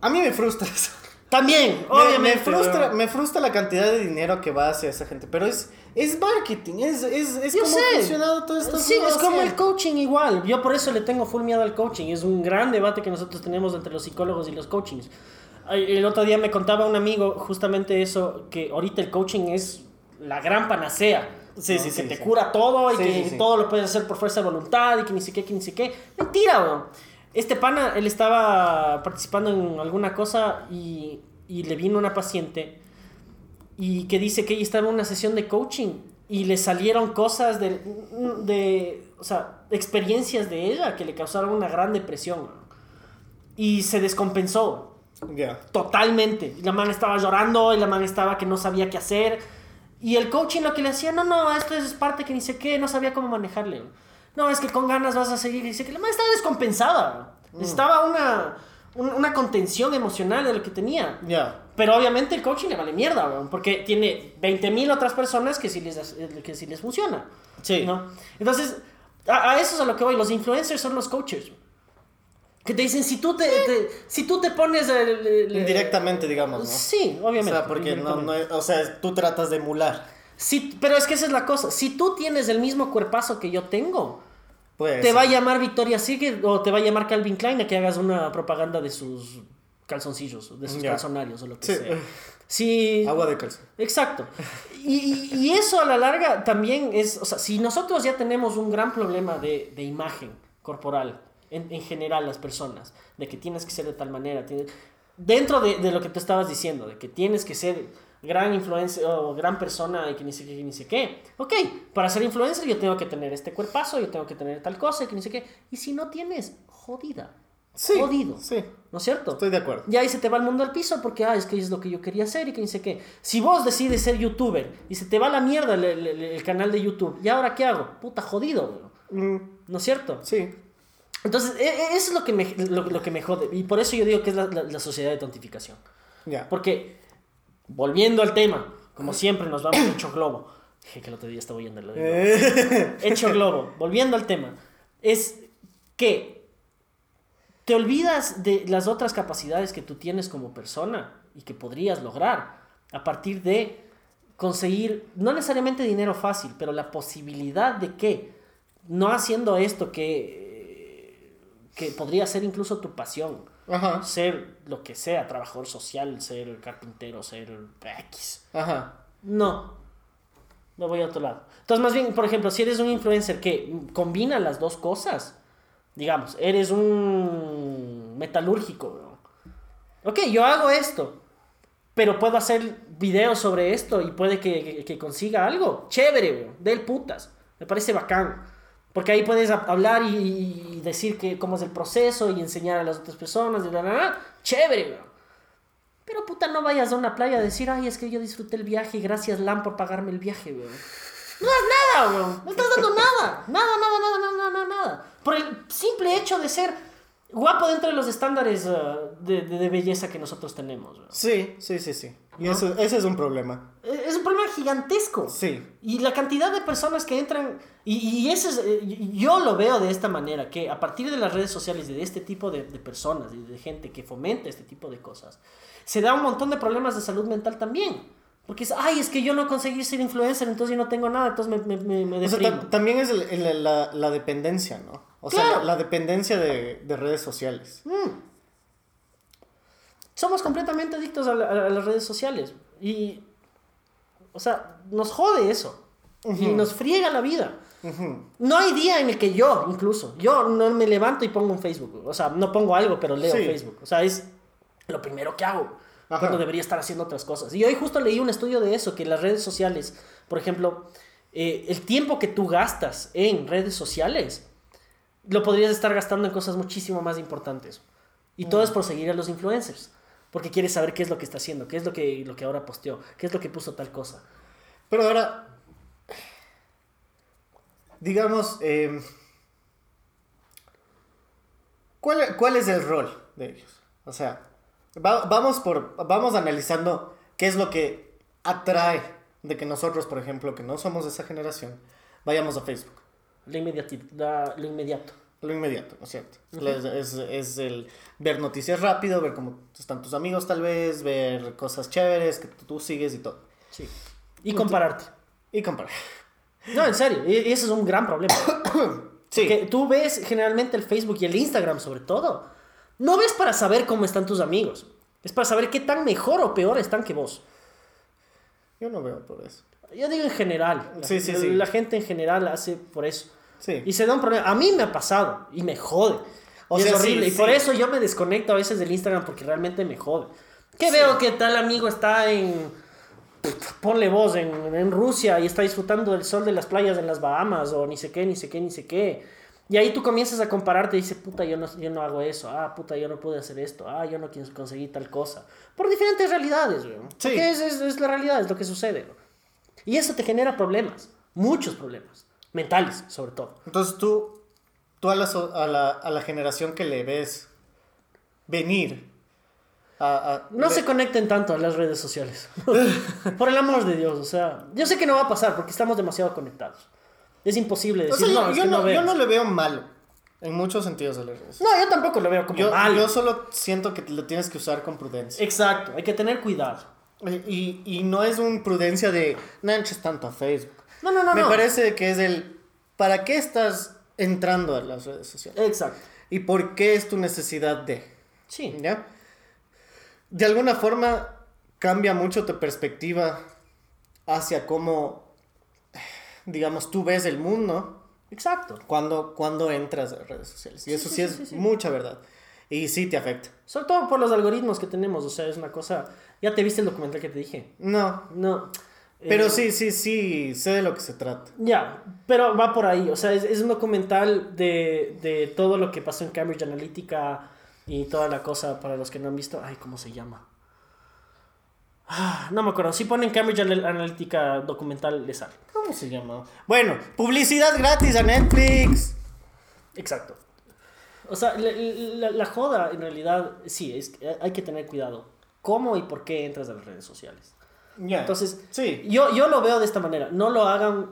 [SPEAKER 2] A mí me frustra eso.
[SPEAKER 1] También,
[SPEAKER 2] Me-
[SPEAKER 1] obviamente.
[SPEAKER 2] Me, frustra, me frustra la cantidad de dinero que va hacia esa gente. Pero es, es marketing. Es, es, es como ha funcionado todo esto.
[SPEAKER 1] Sí, es como el coaching igual. Yo por eso le tengo full miedo al coaching. Es un gran debate que nosotros tenemos entre los psicólogos y los coachings. El otro día me contaba un amigo justamente eso, que ahorita el coaching es la gran panacea.
[SPEAKER 2] Sí,
[SPEAKER 1] ¿no?
[SPEAKER 2] sí,
[SPEAKER 1] que
[SPEAKER 2] sí,
[SPEAKER 1] te
[SPEAKER 2] sí.
[SPEAKER 1] cura todo y
[SPEAKER 2] Sí,
[SPEAKER 1] que todo lo puedes hacer por fuerza de voluntad y que ni qué, que ni qué. Mentira, weón. Este pana, él estaba participando en alguna cosa y, y le vino una paciente y que dice que ella estaba en una sesión de coaching y le salieron cosas de, de o sea, experiencias de ella que le causaron una gran depresión y se descompensó
[SPEAKER 2] Ya.
[SPEAKER 1] totalmente. Y la man estaba llorando y la man estaba que no sabía qué hacer y el coaching lo que le hacía, no, no, esto es parte que ni sé qué, no sabía cómo manejarle. No, es que con ganas vas a seguir. Y dice que la man estaba descompensada. Necesitaba una, un- una contención emocional de lo que tenía.
[SPEAKER 2] Ya.
[SPEAKER 1] Pero obviamente el coaching le vale mierda, weón, porque tiene 20.000 otras personas que sí les, que sí les funciona.
[SPEAKER 2] Sí.
[SPEAKER 1] ¿no? Entonces, a, a eso es a lo que voy. Los influencers son los coaches. Que te dicen, si tú te, te- si tú te pones... el- el-
[SPEAKER 2] Indirectamente, digamos, ¿no?
[SPEAKER 1] Sí,
[SPEAKER 2] O
[SPEAKER 1] obviamente.
[SPEAKER 2] sea, porque no, no, o sea, tú tratas de emular.
[SPEAKER 1] Sí, pero es que esa es la cosa. Si tú tienes el mismo cuerpazo que yo tengo,
[SPEAKER 2] Pues.
[SPEAKER 1] te va a llamar Victoria Secret o te va a llamar Calvin Klein a que hagas una propaganda de sus calzoncillos, de sus calzonarios o lo que
[SPEAKER 2] Sí.
[SPEAKER 1] sea. Sí,
[SPEAKER 2] Agua de calzón.
[SPEAKER 1] Exacto. Y, y- y eso a la larga también es, o sea, si nosotros ya tenemos un gran problema de, de imagen corporal, en, en general las personas, de que tienes que ser de tal manera, tienes- dentro de, de lo que tú estabas diciendo, de que tienes que ser gran influencer o gran persona y que ni sé qué, que ni sé qué, ok, para ser influencer yo tengo que tener este cuerpazo, yo tengo que tener tal cosa, y que ni sé qué, y si no tienes, jodida,
[SPEAKER 2] Sí.
[SPEAKER 1] jodido,
[SPEAKER 2] Sí.
[SPEAKER 1] ¿no es cierto?
[SPEAKER 2] Estoy de acuerdo.
[SPEAKER 1] Y ahí se te va el mundo al piso porque, ah, es que es lo que yo quería hacer y que dice que. Si vos decides ser youtuber y se te va la mierda el, el- el- canal de YouTube, ¿y ahora qué hago? Puta, jodido.
[SPEAKER 2] Mm,
[SPEAKER 1] ¿no es cierto?
[SPEAKER 2] sí.
[SPEAKER 1] Entonces, e- e- eso es lo que me, lo, lo que me jode. Y por eso yo digo que es la, la- la sociedad de tontificación.
[SPEAKER 2] Ya.
[SPEAKER 1] Porque, volviendo al tema, como siempre nos vamos hecho globo. Dije que el otro día estaba oyendo de
[SPEAKER 2] Eh,
[SPEAKER 1] hecho globo, volviendo al tema, es que te olvidas de las otras capacidades que tú tienes como persona y que podrías lograr a partir de conseguir, no necesariamente dinero fácil, pero la posibilidad de que, no haciendo esto que, que podría ser incluso tu pasión,
[SPEAKER 2] Ajá.
[SPEAKER 1] ser lo que sea, trabajador social, ser carpintero, ser X.
[SPEAKER 2] Ajá.
[SPEAKER 1] No. Me voy a otro lado. Entonces, más bien, por ejemplo, si eres un influencer que combina las dos cosas, digamos, eres un metalúrgico, bro. Ok, yo hago esto, pero puedo hacer videos sobre esto y puede que, que- que consiga algo. Chévere, bro. Del putas. Me parece bacán. Porque ahí puedes hab- hablar y, decir que, cómo es el proceso y enseñar a las otras personas. Y bla, bla. Chévere, bro. Pero puta, no vayas a una playa a decir, ay, es que yo disfruté el viaje y gracias LAN por pagarme el viaje, weón. No das nada, weón. No estás dando nada. Nada, nada, nada, nada, nada, nada. Por el simple hecho de ser guapo dentro de los estándares uh, de, de- belleza que nosotros tenemos, weón.
[SPEAKER 2] Sí, sí, sí, sí. Y
[SPEAKER 1] ¿No?
[SPEAKER 2] eso, ese es un problema.
[SPEAKER 1] Es es un problema gigantesco.
[SPEAKER 2] Sí.
[SPEAKER 1] Y la cantidad de personas que entran, y, y ese es, eh, yo lo veo de esta manera, que a partir de las redes sociales y de este tipo de, de personas y de gente que fomenta este tipo de cosas, se da un montón de problemas de salud mental también. Porque es, ay, es que yo no conseguí ser influencer, entonces yo no tengo nada, entonces me, me, me, me
[SPEAKER 2] O sea,
[SPEAKER 1] deprimo.
[SPEAKER 2] ta- también es el- el- la, la dependencia, ¿no? O sea,
[SPEAKER 1] Claro.
[SPEAKER 2] la, la dependencia de, de redes sociales.
[SPEAKER 1] Mm. Somos completamente adictos a, la- a las redes sociales. Y, o sea, nos jode eso. Y nos friega la vida.
[SPEAKER 2] Ujú.
[SPEAKER 1] No hay día en el que yo, incluso, yo no me levanto y pongo un Facebook. O sea, no pongo algo, pero leo
[SPEAKER 2] Sí.
[SPEAKER 1] Facebook. O sea, es lo primero que hago.
[SPEAKER 2] Ajá.
[SPEAKER 1] Cuando debería estar haciendo otras cosas. Y hoy justo leí un estudio de eso, que las redes sociales, por ejemplo, eh, el tiempo que tú gastas en redes sociales, lo podrías estar gastando en cosas muchísimo más importantes. Y todo es por seguir a los influencers. Porque quieres saber qué es lo que está haciendo, qué es lo que, lo que ahora posteó, qué es lo que puso tal cosa.
[SPEAKER 2] Pero ahora, digamos, eh, ¿cuál, ¿cuál es el rol de ellos? O sea, Va- vamos por, vamos analizando qué es lo que atrae de que nosotros, por ejemplo, que no somos de esa generación, vayamos a Facebook.
[SPEAKER 1] Lo, inmediati- la- lo inmediato.
[SPEAKER 2] Lo inmediato, ¿no es cierto? es, es- es el ver noticias rápido, ver cómo están tus amigos tal vez, ver cosas chéveres que tú sigues y todo.
[SPEAKER 1] Sí. Y compararte.
[SPEAKER 2] Y comparar.
[SPEAKER 1] No, en serio, y ese es un gran problema.
[SPEAKER 2] Sí.
[SPEAKER 1] Que tú ves generalmente el Facebook y el Instagram sobre todo. No ves para saber cómo están tus amigos. Es para saber qué tan mejor o peor están que vos.
[SPEAKER 2] Yo no veo por eso.
[SPEAKER 1] Yo digo en general. La,
[SPEAKER 2] Sí, sí, sí.
[SPEAKER 1] la gente en general hace por eso.
[SPEAKER 2] Sí.
[SPEAKER 1] Y se da un problema. A mí me ha pasado y me jode.
[SPEAKER 2] O
[SPEAKER 1] y
[SPEAKER 2] sea,
[SPEAKER 1] es horrible.
[SPEAKER 2] sí,
[SPEAKER 1] y por
[SPEAKER 2] sí.
[SPEAKER 1] eso yo me desconecto a veces del Instagram porque realmente me jode. Que veo que tal amigo está en. Ponle vos en, en Rusia y está disfrutando del sol de las playas en las Bahamas o ni sé qué, ni sé qué, ni sé qué. Y ahí tú comienzas a compararte y dices, puta, yo no, yo no hago eso. Ah, puta, yo no pude hacer esto. Ah, yo no conseguí tal cosa. Por diferentes realidades, güey.
[SPEAKER 2] Sí.
[SPEAKER 1] Porque es, es, es la realidad, es lo que sucede. güey. Y eso te genera problemas. Muchos problemas. Mentales, sobre todo.
[SPEAKER 2] Entonces tú, tú a, la, a, la, a la generación que le ves venir a... a-
[SPEAKER 1] No se conecten tanto a las redes sociales. Por el amor de Dios, o sea, yo sé que no va a pasar porque estamos demasiado conectados. Es imposible
[SPEAKER 2] O
[SPEAKER 1] decir,
[SPEAKER 2] sea,
[SPEAKER 1] no,
[SPEAKER 2] yo,
[SPEAKER 1] es
[SPEAKER 2] yo
[SPEAKER 1] que no,
[SPEAKER 2] no,
[SPEAKER 1] veo".
[SPEAKER 2] yo no le veo malo en muchos sentidos a las redes.
[SPEAKER 1] No, yo tampoco lo veo como
[SPEAKER 2] Yo,
[SPEAKER 1] malo.
[SPEAKER 2] yo solo siento que lo tienes que usar con prudencia.
[SPEAKER 1] Exacto, hay que tener cuidado.
[SPEAKER 2] Y, y no es un prudencia de no entres tanto a Facebook.
[SPEAKER 1] No, no, no,
[SPEAKER 2] Me
[SPEAKER 1] no.
[SPEAKER 2] parece que es el ¿para qué estás entrando a las redes sociales?
[SPEAKER 1] Exacto.
[SPEAKER 2] ¿Y por qué es tu necesidad de?
[SPEAKER 1] Sí.
[SPEAKER 2] ¿Ya? De alguna forma cambia mucho tu perspectiva hacia cómo, digamos, tú ves el mundo
[SPEAKER 1] Exacto.
[SPEAKER 2] cuando, cuando entras a redes sociales. Y
[SPEAKER 1] Sí,
[SPEAKER 2] eso sí,
[SPEAKER 1] sí,
[SPEAKER 2] es
[SPEAKER 1] sí.
[SPEAKER 2] mucha verdad. Y sí te afecta.
[SPEAKER 1] Sobre todo por los algoritmos que tenemos, o sea, es una cosa... Ya te viste el documental que te dije.
[SPEAKER 2] No,
[SPEAKER 1] No.
[SPEAKER 2] Pero
[SPEAKER 1] Eh,
[SPEAKER 2] sí, sí, sí, sé de lo que se trata.
[SPEAKER 1] Ya, pero va por ahí, o sea, es, es un documental de, de todo lo que pasó en Cambridge Analytica y toda la cosa para los que no han visto. Ay, ¿cómo se llama? Ah, no me acuerdo, si ponen Cambridge Anal- Analytica documental, le sale.
[SPEAKER 2] ¿Cómo se llama? Bueno, publicidad gratis a Netflix.
[SPEAKER 1] Exacto. O sea, la, la- la joda en realidad, sí, es, hay que tener cuidado. ¿Cómo y por qué entras a las redes sociales?
[SPEAKER 2] Ya.
[SPEAKER 1] Entonces,
[SPEAKER 2] sí,
[SPEAKER 1] yo, yo lo veo de esta manera, no lo hagan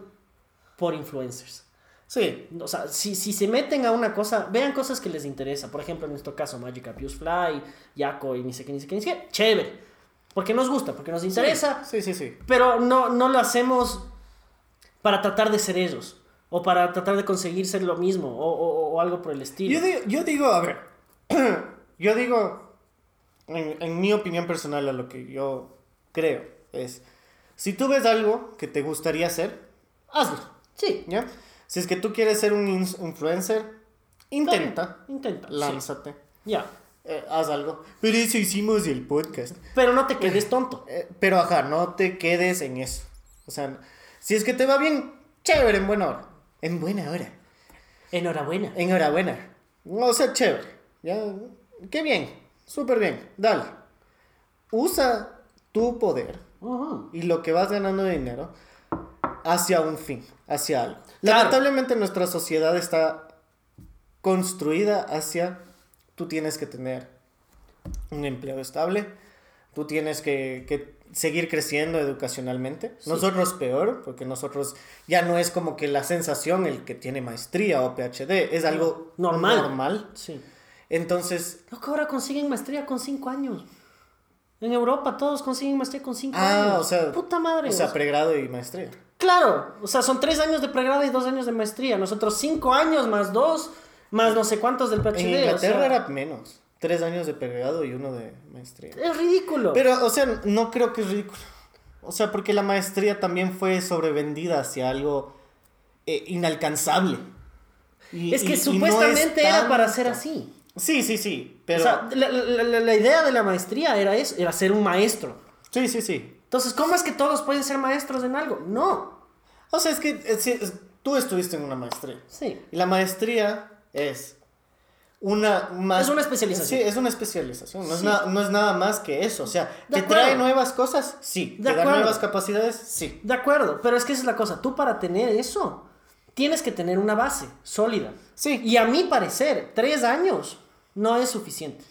[SPEAKER 1] por influencers.
[SPEAKER 2] sí,
[SPEAKER 1] O sea, si, si se meten a una cosa, vean cosas que les interesa. Por ejemplo, en nuestro caso, Magic Abuse Fly, Yaco y ni sé qué, ni sé qué, ni sé qué. Chévere. Porque nos gusta, porque nos interesa.
[SPEAKER 2] Sí, sí, sí.
[SPEAKER 1] Pero no, no lo hacemos para tratar de ser ellos. O para tratar de conseguir ser lo mismo. O, o- o algo por el estilo.
[SPEAKER 2] Yo digo, yo digo, a ver, yo digo, en, en mi opinión personal, a lo que yo creo, es, si tú ves algo que te gustaría hacer, hazlo,
[SPEAKER 1] Sí.
[SPEAKER 2] ¿ya? Si es que tú quieres ser un influencer, intenta,
[SPEAKER 1] Intenta. sí.
[SPEAKER 2] lánzate,
[SPEAKER 1] Ya.
[SPEAKER 2] eh, haz algo. Pero eso hicimos el podcast.
[SPEAKER 1] Pero no te quedes tonto.
[SPEAKER 2] Eh, pero ajá, no te quedes en eso. O sea, si es que te va bien, chévere, en buena hora. En buena hora.
[SPEAKER 1] Enhorabuena.
[SPEAKER 2] Enhorabuena. O sea, chévere. Ya, qué bien. Súper bien. Dale. Usa tu poder Y lo que vas ganando de dinero hacia un fin, hacia algo.
[SPEAKER 1] Claro.
[SPEAKER 2] Lamentablemente nuestra sociedad está construida hacia tú tienes que tener un empleo estable, tú tienes que, que seguir creciendo educacionalmente. Nosotros peor, porque nosotros ya no es como que la sensación el que tiene maestría o PhD, es algo
[SPEAKER 1] Normal.
[SPEAKER 2] normal.
[SPEAKER 1] Sí.
[SPEAKER 2] Entonces,
[SPEAKER 1] Loco, ahora consiguen maestría con 5 años. En Europa todos consiguen maestría con 5
[SPEAKER 2] ah,
[SPEAKER 1] años.
[SPEAKER 2] o sea,
[SPEAKER 1] Puta madre.
[SPEAKER 2] o sea,
[SPEAKER 1] o
[SPEAKER 2] pregrado y maestría.
[SPEAKER 1] claro, o sea, son 3 años de pregrado y 2 años de maestría. Nosotros 5 años más 2, más no sé cuántos del PhD.
[SPEAKER 2] En
[SPEAKER 1] o
[SPEAKER 2] Inglaterra
[SPEAKER 1] sea,
[SPEAKER 2] era menos, tres años de pregrado y uno de maestría.
[SPEAKER 1] Es ridículo.
[SPEAKER 2] Pero, o sea, no creo que es ridículo. O sea, porque la maestría también fue sobrevendida hacia algo eh, inalcanzable. Y-
[SPEAKER 1] es que
[SPEAKER 2] y- y no es
[SPEAKER 1] supuestamente era para ser así.
[SPEAKER 2] Sí, sí, sí. Pero.
[SPEAKER 1] O sea, la, la- la- idea de la maestría era eso, era ser un maestro.
[SPEAKER 2] sí, sí, sí.
[SPEAKER 1] Entonces, ¿cómo es que todos pueden ser maestros en algo? No.
[SPEAKER 2] O sea, es que eh, sí, es- tú estuviste en una maestría.
[SPEAKER 1] Sí.
[SPEAKER 2] Y la maestría es una más...
[SPEAKER 1] Es una especialización.
[SPEAKER 2] Sí, es una especialización. No, es, na- no es nada más que eso. O sea, ¿te trae nuevas cosas? Sí.
[SPEAKER 1] De
[SPEAKER 2] ¿Te da nuevas capacidades? Sí.
[SPEAKER 1] De acuerdo, pero es que esa es la cosa. Tú para tener eso, tienes que tener una base sólida.
[SPEAKER 2] Sí.
[SPEAKER 1] Y a mi parecer, tres años no es suficiente.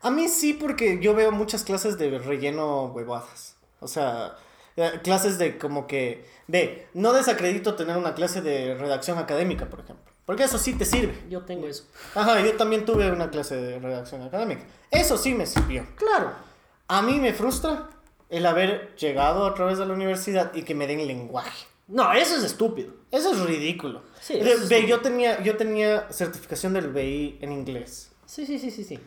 [SPEAKER 2] A mí sí, porque yo veo muchas clases de relleno huevadas. O sea, eh, clases de como que... Ve, no desacredito tener una clase de redacción académica, por ejemplo. Porque eso sí te sirve.
[SPEAKER 1] Yo tengo eso.
[SPEAKER 2] Ajá, yo también tuve una clase de redacción académica. Eso sí me sirvió.
[SPEAKER 1] Claro.
[SPEAKER 2] A mí me frustra el haber llegado a través de la universidad y que me den lenguaje.
[SPEAKER 1] No, eso es estúpido.
[SPEAKER 2] Eso es ridículo.
[SPEAKER 1] Sí,
[SPEAKER 2] Ve,
[SPEAKER 1] eso es
[SPEAKER 2] yo tenía, yo tenía certificación del BI en inglés.
[SPEAKER 1] Sí, sí, sí, sí, sí.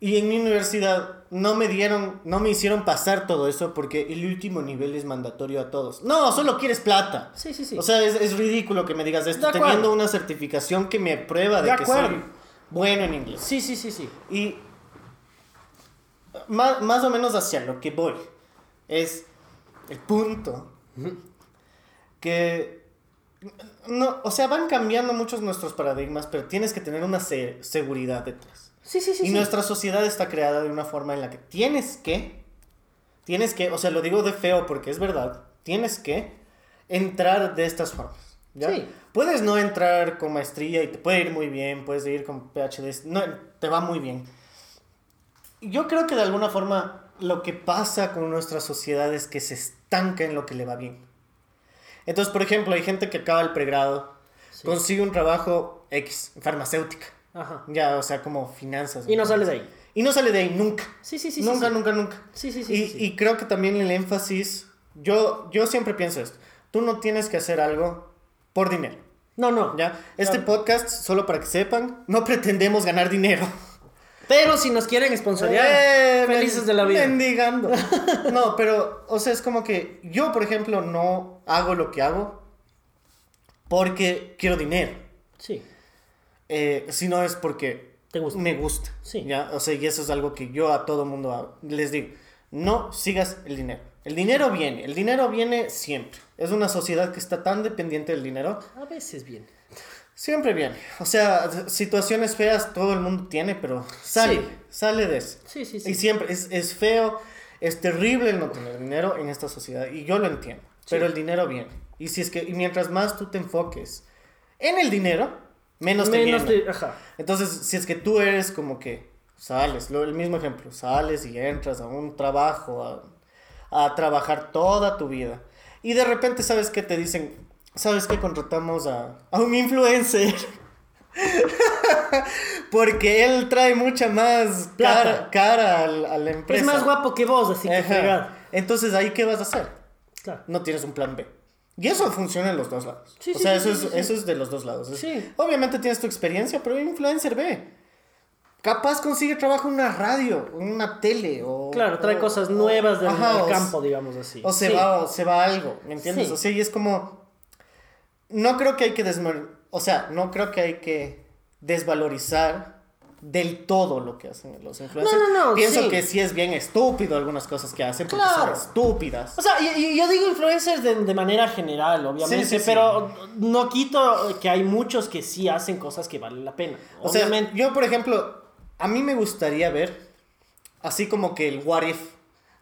[SPEAKER 2] Y en mi universidad no me dieron, no me hicieron pasar todo eso porque el último nivel es mandatorio a todos. No, solo quieres plata.
[SPEAKER 1] Sí, sí, sí.
[SPEAKER 2] O sea, es, es ridículo que me digas esto
[SPEAKER 1] De acuerdo.
[SPEAKER 2] teniendo una certificación que me prueba de,
[SPEAKER 1] De
[SPEAKER 2] que
[SPEAKER 1] acuerdo.
[SPEAKER 2] soy bueno en inglés.
[SPEAKER 1] Sí, sí, sí, sí.
[SPEAKER 2] Y más, más o menos hacia lo que voy es el punto que no, o sea, van cambiando muchos nuestros paradigmas, pero tienes que tener una se- seguridad detrás.
[SPEAKER 1] Sí, sí, sí.
[SPEAKER 2] y
[SPEAKER 1] sí.
[SPEAKER 2] nuestra sociedad está creada de una forma en la que tienes que, tienes que, o sea, lo digo de feo porque es verdad, tienes que entrar de estas formas. ¿ya?
[SPEAKER 1] Sí.
[SPEAKER 2] Puedes no entrar con maestría y te puede ir muy bien, puedes ir con PhD, no, te va muy bien. Yo creo que de alguna forma lo que pasa con nuestra sociedad es que se estanca en lo que le va bien. Entonces, por ejemplo, hay gente que acaba el pregrado,
[SPEAKER 1] Sí.
[SPEAKER 2] consigue un trabajo X, farmacéutica.
[SPEAKER 1] Ajá.
[SPEAKER 2] Ya, o sea, como finanzas.
[SPEAKER 1] Y no sales de ahí.
[SPEAKER 2] Y no sale de ahí nunca.
[SPEAKER 1] Sí, sí, sí.
[SPEAKER 2] nunca,
[SPEAKER 1] sí,
[SPEAKER 2] nunca, nunca.
[SPEAKER 1] Sí, sí, sí.
[SPEAKER 2] y,
[SPEAKER 1] sí, sí.
[SPEAKER 2] y creo que también el énfasis, yo, yo siempre pienso esto, tú no tienes que hacer algo por dinero.
[SPEAKER 1] No, no.
[SPEAKER 2] ¿ya? Este
[SPEAKER 1] Claro.
[SPEAKER 2] podcast, solo para que sepan, no pretendemos ganar dinero.
[SPEAKER 1] Pero si nos quieren sponsorear,
[SPEAKER 2] Eh,
[SPEAKER 1] felices de la vida.
[SPEAKER 2] Mendigando. No, pero, o sea, es como que yo, por ejemplo, no hago lo que hago porque quiero dinero.
[SPEAKER 1] Sí.
[SPEAKER 2] Eh, si no es porque
[SPEAKER 1] Te gusta.
[SPEAKER 2] me gusta.
[SPEAKER 1] Sí.
[SPEAKER 2] ¿ya? O sea, y eso es algo que yo a todo mundo hago. les digo. No sigas el dinero. El dinero viene, el dinero viene siempre. Es una sociedad que está tan dependiente del dinero.
[SPEAKER 1] A veces bien.
[SPEAKER 2] Siempre viene. O sea, situaciones feas todo el mundo tiene, pero sale,
[SPEAKER 1] Sí.
[SPEAKER 2] sale de eso.
[SPEAKER 1] Sí, sí, sí.
[SPEAKER 2] Y siempre es, es feo, es terrible el no tener dinero en esta sociedad. Y yo lo entiendo. Pero el dinero viene. Y si es que y mientras más tú te enfoques en el dinero, menos, te
[SPEAKER 1] Menos
[SPEAKER 2] viene.
[SPEAKER 1] de- Ajá.
[SPEAKER 2] Entonces, si es que tú eres como que sales, lo, el mismo ejemplo, sales y entras a un trabajo, a, a trabajar toda tu vida, y de repente sabes que te dicen, sabes que contratamos a, a un influencer. Porque él trae mucha más cara, cara al- a, la empresa.
[SPEAKER 1] Es más guapo que vos, así que fregado.
[SPEAKER 2] Entonces, ¿ahí qué vas a hacer?
[SPEAKER 1] Claro.
[SPEAKER 2] no tienes un plan B. Y eso funciona en los dos lados.
[SPEAKER 1] Sí,
[SPEAKER 2] o sea,
[SPEAKER 1] sí,
[SPEAKER 2] eso,
[SPEAKER 1] sí,
[SPEAKER 2] es, eso es de los dos lados.
[SPEAKER 1] Sí.
[SPEAKER 2] Obviamente tienes tu experiencia, pero influencer B. Capaz consigue trabajo en una radio, en una tele. O,
[SPEAKER 1] Claro, trae
[SPEAKER 2] o-
[SPEAKER 1] cosas nuevas del,
[SPEAKER 2] ajá,
[SPEAKER 1] del
[SPEAKER 2] o-
[SPEAKER 1] campo, digamos así.
[SPEAKER 2] O se, va, o se va a algo, ¿me entiendes?
[SPEAKER 1] Sí.
[SPEAKER 2] O sea, y es como... No creo que hay que. O sea, no creo que hay que desvalorizar del todo lo que hacen los influencers.
[SPEAKER 1] No, no, no,
[SPEAKER 2] Pienso
[SPEAKER 1] sí.
[SPEAKER 2] que sí es bien estúpido algunas cosas que hacen porque
[SPEAKER 1] Claro.
[SPEAKER 2] son estúpidas.
[SPEAKER 1] O sea, y- y yo digo influencers de, de manera general, obviamente,
[SPEAKER 2] Sí, sí,
[SPEAKER 1] pero no quito que hay muchos que sí hacen cosas que valen la pena.
[SPEAKER 2] O sea,
[SPEAKER 1] Obviamente.
[SPEAKER 2] yo, por ejemplo, a mí me gustaría ver, así como que el what if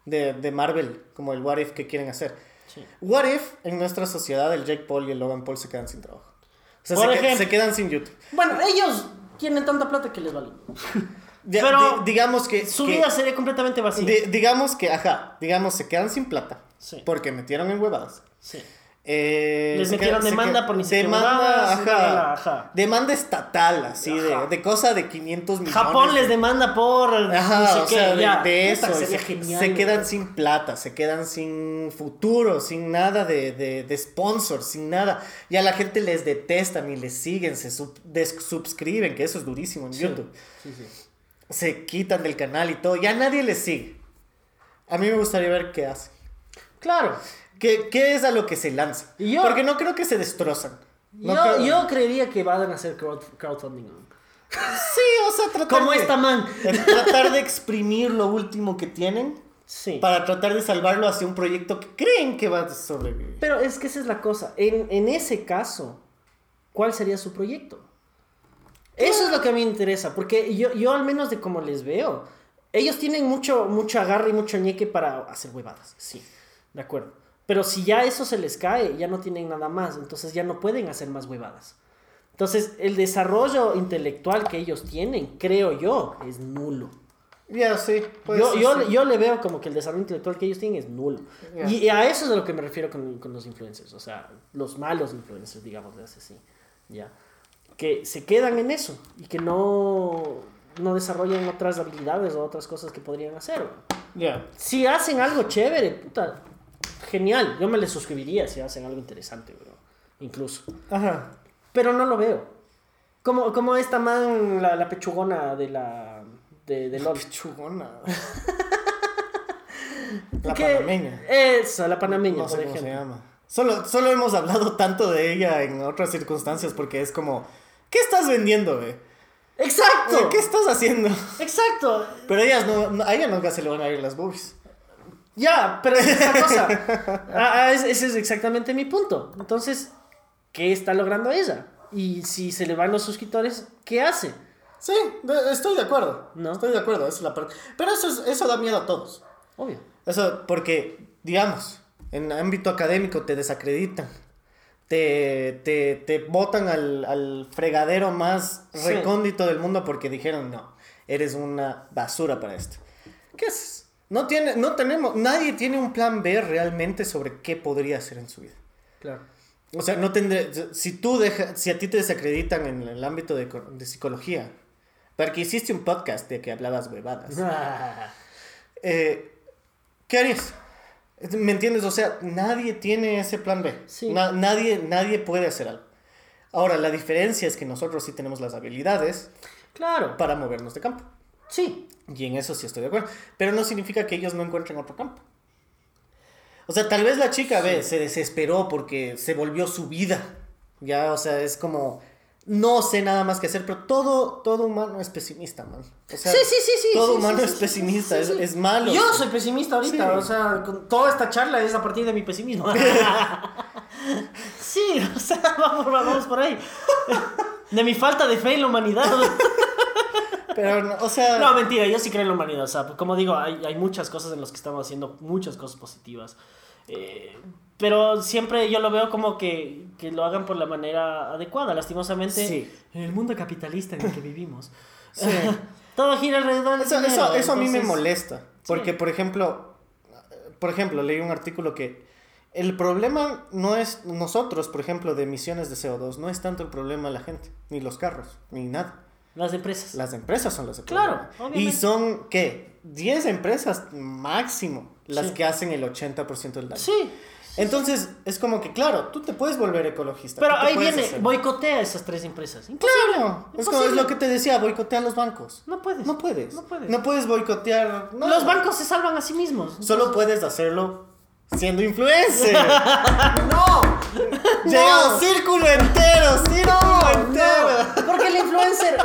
[SPEAKER 2] de, de Marvel, como el what if que quieren hacer.
[SPEAKER 1] Sí.
[SPEAKER 2] What if en nuestra sociedad el Jake Paul y el Logan Paul se quedan sin trabajo? O sea,
[SPEAKER 1] Por
[SPEAKER 2] se,
[SPEAKER 1] ejemplo.
[SPEAKER 2] se quedan sin YouTube.
[SPEAKER 1] Bueno, ellos tienen tanta plata que les vale. Pero
[SPEAKER 2] di- digamos que...
[SPEAKER 1] Su
[SPEAKER 2] que-
[SPEAKER 1] vida sería completamente vacía.
[SPEAKER 2] di- digamos que, ajá, digamos, se quedan sin plata.
[SPEAKER 1] Sí.
[SPEAKER 2] Porque metieron en huevadas.
[SPEAKER 1] Sí.
[SPEAKER 2] Eh,
[SPEAKER 1] Les metieron demanda
[SPEAKER 2] queda-
[SPEAKER 1] por ni siquiera
[SPEAKER 2] demanda, ajá,
[SPEAKER 1] ajá.
[SPEAKER 2] demanda estatal, así, de,
[SPEAKER 1] Ajá.
[SPEAKER 2] de cosa de 500 millones.
[SPEAKER 1] Japón les demanda por
[SPEAKER 2] Ajá, o sea, de,
[SPEAKER 1] ya.
[SPEAKER 2] de eso.
[SPEAKER 1] sería
[SPEAKER 2] Se,
[SPEAKER 1] genial,
[SPEAKER 2] se quedan sin plata, se quedan sin futuro, sin nada de, de, de sponsor, sin nada. Ya la gente les detestan y les siguen, se sub- que eso es durísimo en
[SPEAKER 1] Sí,
[SPEAKER 2] YouTube.
[SPEAKER 1] sí, sí.
[SPEAKER 2] Se quitan del canal y todo, ya nadie les sigue. A mí me gustaría ver qué hacen.
[SPEAKER 1] Claro.
[SPEAKER 2] ¿Qué, qué es a lo que se lanza?
[SPEAKER 1] Yo-
[SPEAKER 2] Porque no creo que se destrozan. No
[SPEAKER 1] yo,
[SPEAKER 2] creo-
[SPEAKER 1] yo creería que van a hacer crowd- crowdfunding.
[SPEAKER 2] Sí, o sea, tratar
[SPEAKER 1] Como
[SPEAKER 2] de,
[SPEAKER 1] esta man.
[SPEAKER 2] tratar de exprimir lo último que tienen
[SPEAKER 1] Sí.
[SPEAKER 2] para tratar de salvarlo hacia un proyecto que creen que va a sobrevivir.
[SPEAKER 1] Pero es que esa es la cosa. En, en ese caso, ¿cuál sería su proyecto? Eso es lo que a mí me interesa, porque yo, yo al menos de como les veo, ellos tienen mucho, mucho agarre y mucho ñeque para hacer huevadas, sí, de acuerdo. Pero si ya eso se les cae, ya no tienen nada más, entonces ya no pueden hacer más huevadas. Entonces, el desarrollo intelectual que ellos tienen, creo yo, es nulo.
[SPEAKER 2] Ya, sí. puede
[SPEAKER 1] Yo, yo,
[SPEAKER 2] sí.
[SPEAKER 1] yo le veo como que el desarrollo intelectual que ellos tienen es nulo.
[SPEAKER 2] Ya.
[SPEAKER 1] Y, a eso es a lo que me refiero con, con los influencers. O sea, los malos influencers, digamos, así. ¿Ya? Que se quedan en eso y que no, no desarrollan otras habilidades o otras cosas que podrían hacer.
[SPEAKER 2] Ya.
[SPEAKER 1] Si hacen algo chévere, puta, genial. Yo me les suscribiría si hacen algo interesante, weón. Incluso.
[SPEAKER 2] Ajá.
[SPEAKER 1] Pero no lo veo. Como, como esta man, la, la pechugona de la. de, de LOL.
[SPEAKER 2] Chugona. La
[SPEAKER 1] Que-
[SPEAKER 2] panameña.
[SPEAKER 1] Esa, la panameña,
[SPEAKER 2] No sé
[SPEAKER 1] por
[SPEAKER 2] cómo se
[SPEAKER 1] ejemplo.
[SPEAKER 2] llama. Solo, solo hemos hablado tanto de ella en otras circunstancias porque es como, ¿qué estás vendiendo, güey?
[SPEAKER 1] ¡Exacto!
[SPEAKER 2] ¿Qué estás haciendo?
[SPEAKER 1] ¡Exacto!
[SPEAKER 2] Pero ellas no, no- a ella nunca se le van a ir las boobies.
[SPEAKER 1] Ya, pero es esta cosa. Ah, ah, es- ese es exactamente mi punto. Entonces, ¿qué está logrando ella? Y si se le van los suscriptores, ¿qué hace?
[SPEAKER 2] Sí, de- estoy de acuerdo.
[SPEAKER 1] No.
[SPEAKER 2] Estoy de acuerdo, esa es la parte. Pero eso, es- eso da miedo a todos.
[SPEAKER 1] Obvio.
[SPEAKER 2] Eso, porque, digamos, en ámbito académico te desacreditan. Te, te, te botan al, al fregadero más
[SPEAKER 1] Sí.
[SPEAKER 2] recóndito del mundo porque dijeron, no, eres una basura para esto. ¿Qué haces? No, tiene, no tenemos, nadie tiene un plan B realmente sobre qué podría hacer en su vida.
[SPEAKER 1] Claro.
[SPEAKER 2] O sea, no tendré, si tú dejas, si a ti te desacreditan en el ámbito de, de psicología, porque hiciste un podcast de que hablabas huevadas. Eh, ¿Qué harías? ¿Me entiendes? O sea, nadie tiene ese plan B.
[SPEAKER 1] Sí.
[SPEAKER 2] Na- nadie, nadie puede hacer algo. Ahora, la diferencia es que nosotros sí tenemos las habilidades
[SPEAKER 1] claro.
[SPEAKER 2] para movernos de campo.
[SPEAKER 1] Sí.
[SPEAKER 2] Y en eso sí estoy de acuerdo. Pero no significa que ellos no encuentren otro campo. O sea, tal vez la chica, ve, se desesperó porque se volvió su vida. Ya, o sea, es como... No sé nada más que hacer, pero todo, todo humano es pesimista, man. O sea,
[SPEAKER 1] sí, sí, sí, sí.
[SPEAKER 2] Todo
[SPEAKER 1] sí,
[SPEAKER 2] humano
[SPEAKER 1] sí,
[SPEAKER 2] es
[SPEAKER 1] sí,
[SPEAKER 2] pesimista,
[SPEAKER 1] sí,
[SPEAKER 2] es,
[SPEAKER 1] sí.
[SPEAKER 2] es malo.
[SPEAKER 1] Yo soy pesimista ahorita,
[SPEAKER 2] Sí.
[SPEAKER 1] o sea, con toda esta charla es a partir de mi pesimismo. sí, o sea, vamos, vamos por ahí. De mi falta de fe en la humanidad.
[SPEAKER 2] Pero, no, o sea...
[SPEAKER 1] No, mentira, yo sí creo en la humanidad. O sea, como digo, hay, hay muchas cosas en las que estamos haciendo, muchas cosas positivas. Eh, pero siempre yo lo veo como que, que lo hagan por la manera adecuada. Lastimosamente,
[SPEAKER 2] Sí.
[SPEAKER 1] en el mundo capitalista en el que vivimos,
[SPEAKER 2] Sí.
[SPEAKER 1] todo gira alrededor del
[SPEAKER 2] Eso,
[SPEAKER 1] dinero,
[SPEAKER 2] eso, eso a mí me molesta. Porque, por ejemplo, por ejemplo, leí un artículo que el problema no es nosotros, por ejemplo, de emisiones de CO2, no es tanto el problema de la gente, ni los carros, ni nada.
[SPEAKER 1] Las empresas.
[SPEAKER 2] Las empresas son las
[SPEAKER 1] Claro,
[SPEAKER 2] problema. Y
[SPEAKER 1] obviamente.
[SPEAKER 2] son, ¿qué? 10 empresas máximo las
[SPEAKER 1] Sí.
[SPEAKER 2] que hacen el 80% del daño.
[SPEAKER 1] Sí.
[SPEAKER 2] Entonces, es como que, claro, tú te puedes volver ecologista.
[SPEAKER 1] Pero ahí viene,
[SPEAKER 2] hacer-
[SPEAKER 1] boicotea esas tres empresas. Imposible.
[SPEAKER 2] Claro, es, como, es
[SPEAKER 1] Imposible.
[SPEAKER 2] lo que te decía, boicotea a los bancos.
[SPEAKER 1] No puedes.
[SPEAKER 2] No puedes.
[SPEAKER 1] No puedes.
[SPEAKER 2] No puedes boicotear. no.
[SPEAKER 1] Los bancos se salvan a sí mismos.
[SPEAKER 2] Solo puedes hacerlo siendo influencer. ¡No! Llega un círculo entero, círculo entero.
[SPEAKER 1] No, porque el influencer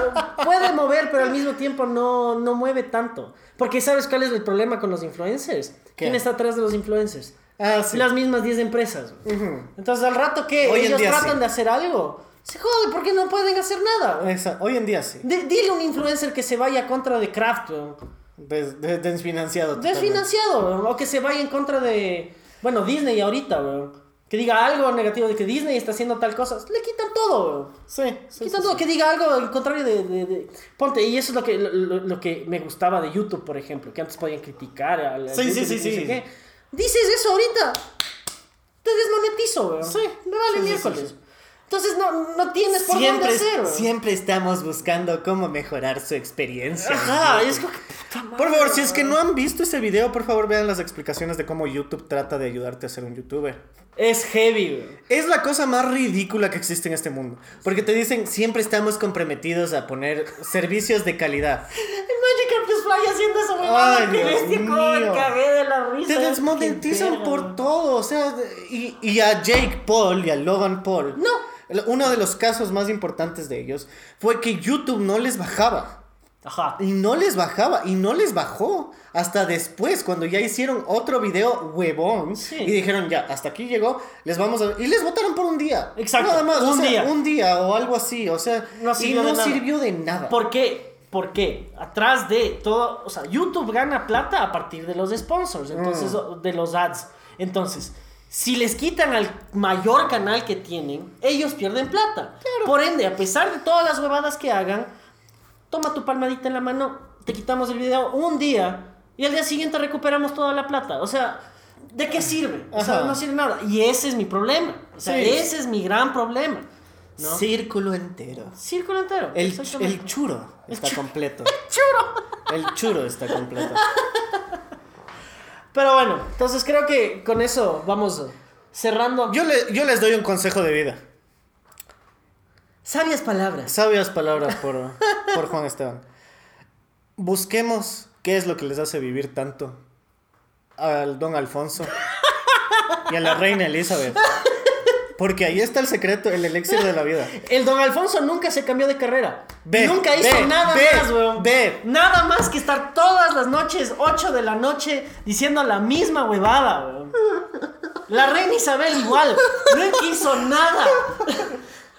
[SPEAKER 1] puede mover, pero al mismo tiempo no, no mueve tanto. Porque ¿sabes cuál es el problema con los influencers?
[SPEAKER 2] ¿Qué?
[SPEAKER 1] ¿Quién está atrás de los influencers?
[SPEAKER 2] Ah, sí.
[SPEAKER 1] Las mismas 10 empresas.
[SPEAKER 2] Ujú.
[SPEAKER 1] Entonces, al rato que
[SPEAKER 2] Hoy
[SPEAKER 1] ellos tratan
[SPEAKER 2] sí.
[SPEAKER 1] de hacer algo, se jode porque no pueden hacer nada.
[SPEAKER 2] Esa- hoy en día sí.
[SPEAKER 1] Di- dile a un influencer que se vaya contra de Kraft, weón.
[SPEAKER 2] Des- de- desfinanciado.
[SPEAKER 1] desfinanciado, weón. o que se vaya en contra de, bueno, Disney ahorita, weón. Que diga algo negativo de que Disney está haciendo tal cosa, le quitan todo.
[SPEAKER 2] Sí, sí.
[SPEAKER 1] Quitan
[SPEAKER 2] sí,
[SPEAKER 1] todo,
[SPEAKER 2] sí.
[SPEAKER 1] que diga algo al contrario de, de- de- Ponte, y eso es lo que, lo, lo- que me gustaba de YouTube, por ejemplo, que antes podían criticar al, al
[SPEAKER 2] Sí,
[SPEAKER 1] YouTube
[SPEAKER 2] sí, sí, sí.
[SPEAKER 1] qué. Dices eso ahorita, te desmonetizo, weón.
[SPEAKER 2] Sí.
[SPEAKER 1] Me vale miércoles. Entonces no, no tienes por
[SPEAKER 2] Siempre,
[SPEAKER 1] dónde hacer,
[SPEAKER 2] siempre estamos buscando cómo mejorar su experiencia.
[SPEAKER 1] Ajá, es como que
[SPEAKER 2] Por favor, si es que no han visto ese video, por favor vean las explicaciones de cómo YouTube trata de ayudarte a ser un youtuber.
[SPEAKER 1] Es heavy.
[SPEAKER 2] Es la cosa más ridícula que existe en este mundo. Porque te dicen, siempre estamos comprometidos a poner servicios de calidad.
[SPEAKER 1] El Magic haciendo
[SPEAKER 2] Dios
[SPEAKER 1] bestia, cómo me
[SPEAKER 2] mío.
[SPEAKER 1] cagué de la risa.
[SPEAKER 2] Te desmonetizan por todo. O sea, y, y a Jake Paul y a Logan Paul.
[SPEAKER 1] No.
[SPEAKER 2] Uno de los casos más importantes de ellos fue que YouTube no les bajaba.
[SPEAKER 1] Ajá.
[SPEAKER 2] Y no les bajaba, y no les bajó hasta después, cuando ya hicieron otro video huevón.
[SPEAKER 1] Sí.
[SPEAKER 2] Y dijeron, ya, hasta aquí llegó, les vamos a... Y les votaron por un día.
[SPEAKER 1] Exacto,
[SPEAKER 2] Nada más, o
[SPEAKER 1] un
[SPEAKER 2] sea,
[SPEAKER 1] día.
[SPEAKER 2] Un día o algo así, o sea...
[SPEAKER 1] No
[SPEAKER 2] y
[SPEAKER 1] sirvió
[SPEAKER 2] no
[SPEAKER 1] de nada.
[SPEAKER 2] sirvió de nada.
[SPEAKER 1] ¿Por qué? Porque atrás de todo, o sea, YouTube gana plata a partir de los sponsors, entonces,
[SPEAKER 2] Mm.
[SPEAKER 1] de los ads. Entonces, si les quitan al mayor canal que tienen, ellos pierden plata. Por ende, a pesar de todas las huevadas que hagan, toma tu palmadita en la mano, te quitamos el video un día y al día siguiente recuperamos toda la plata. O sea, ¿de qué sirve? O sea,
[SPEAKER 2] Ajá.
[SPEAKER 1] no sirve nada. Y ese es mi problema. O sea,
[SPEAKER 2] Sí.
[SPEAKER 1] ese es mi gran problema. ¿no?
[SPEAKER 2] Círculo entero.
[SPEAKER 1] Círculo entero.
[SPEAKER 2] El, el churo está completo.
[SPEAKER 1] churo.
[SPEAKER 2] El churo está completo.
[SPEAKER 1] Pero bueno, entonces creo que con eso vamos cerrando.
[SPEAKER 2] Yo, le- yo les doy un consejo de vida.
[SPEAKER 1] Sabias palabras.
[SPEAKER 2] Sabias palabras por, por Juan Esteban. Busquemos qué es lo que les hace vivir tanto al don Alfonso y a la reina Elizabeth. Porque ahí está el secreto, el elixir de la vida.
[SPEAKER 1] El don Alfonso nunca se cambió de carrera.
[SPEAKER 2] Ve,
[SPEAKER 1] nunca hizo
[SPEAKER 2] ve,
[SPEAKER 1] nada
[SPEAKER 2] ve,
[SPEAKER 1] más, weón.
[SPEAKER 2] ve.
[SPEAKER 1] Nada más que estar todas las noches, 8 de la noche, diciendo la misma huevada, weón. La reina Isabel igual. No hizo nada.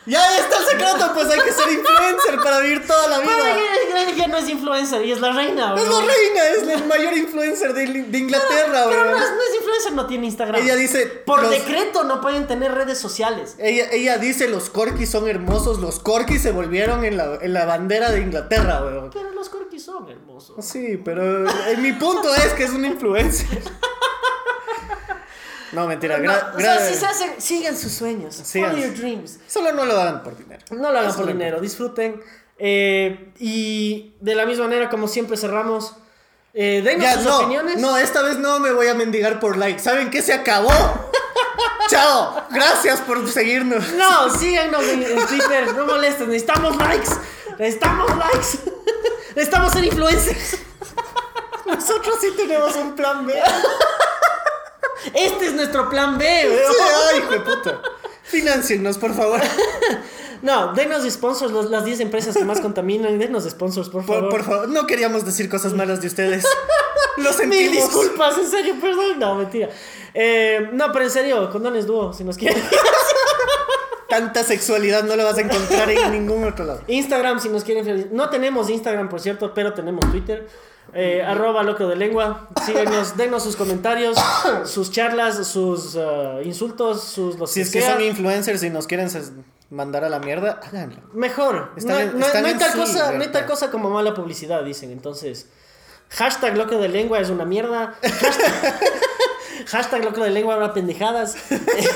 [SPEAKER 2] Ya está el secreto, pues hay que ser influencer para vivir toda la
[SPEAKER 1] Pero
[SPEAKER 2] vida.
[SPEAKER 1] ella, ella no es influencer y es la reina,
[SPEAKER 2] Es la reina, es la mayor influencer de, de Inglaterra,
[SPEAKER 1] Pero no es, no es influencer, no tiene Instagram.
[SPEAKER 2] Ella dice.
[SPEAKER 1] Por
[SPEAKER 2] los-
[SPEAKER 1] decreto no pueden tener redes sociales.
[SPEAKER 2] Ella, ella dice los corquis son hermosos, los corquis se volvieron en la, en la bandera de Inglaterra, weón.
[SPEAKER 1] Pero los corquis son hermosos.
[SPEAKER 2] Sí, pero eh, mi punto es que es un influencer. No, mentira.
[SPEAKER 1] No, o sea, si se hacen, sigan sus sueños.
[SPEAKER 2] Sigan.
[SPEAKER 1] Follow your dreams.
[SPEAKER 2] Solo no lo hagan por dinero.
[SPEAKER 1] No lo hagan
[SPEAKER 2] Eso
[SPEAKER 1] por dinero, disfruten. Eh, y de la misma manera, como siempre cerramos, eh, denos
[SPEAKER 2] Ya,
[SPEAKER 1] sus
[SPEAKER 2] no,
[SPEAKER 1] opiniones.
[SPEAKER 2] no, esta vez no me voy a mendigar por like. ¿Saben qué? Se acabó. Chao. Gracias por seguirnos.
[SPEAKER 1] No, síganos en, en Twitter, no molesten, necesitamos likes, necesitamos likes, necesitamos ser influencers.
[SPEAKER 2] Nosotros sí tenemos un plan B.
[SPEAKER 1] Este es nuestro plan B,
[SPEAKER 2] Sí, ay, hijo de puta. Financienos, por favor.
[SPEAKER 1] No, denos sponsors, los- las 10 empresas que más contaminan, denos sponsors, por favor.
[SPEAKER 2] Por, por favor, no queríamos decir cosas malas de ustedes. Lo
[SPEAKER 1] Mil
[SPEAKER 2] sentimos.
[SPEAKER 1] disculpas, en serio, perdón. No, mentira. Eh, no, pero en serio, condones dúo, si nos quieren.
[SPEAKER 2] Tanta sexualidad no la vas a encontrar en ningún otro lado.
[SPEAKER 1] Instagram, si nos quieren. No tenemos Instagram, por cierto, pero tenemos Twitter. Eh, arroba loco de lengua. Síguenos, denos sus comentarios, sus charlas, sus uh, insultos, sus los
[SPEAKER 2] Si es que
[SPEAKER 1] sea.
[SPEAKER 2] son influencers y nos quieren mandar a la mierda, háganlo.
[SPEAKER 1] Mejor.
[SPEAKER 2] Están
[SPEAKER 1] no, hay tal cosa, no hay tal cosa como mala publicidad, dicen. Entonces, hashtag loco de lengua es una mierda. Hashtag, hashtag loco de lengua habrá pendejadas.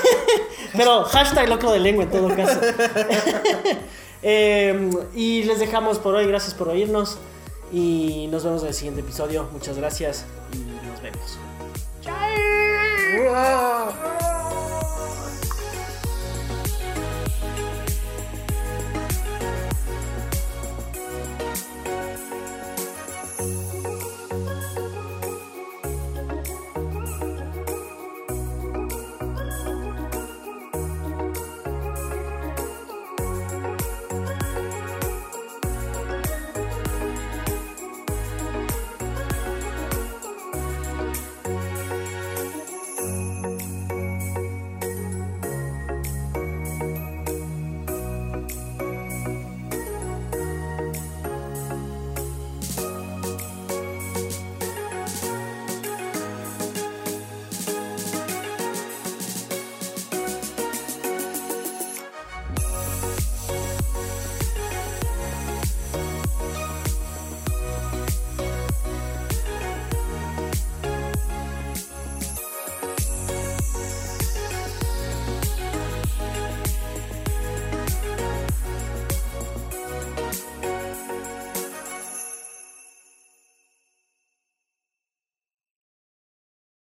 [SPEAKER 1] Pero hashtag loco de lengua en todo caso. Eh, y les dejamos por hoy. Gracias por oírnos. Y nos vemos en el siguiente episodio. Muchas gracias y nos vemos. ¡Chao!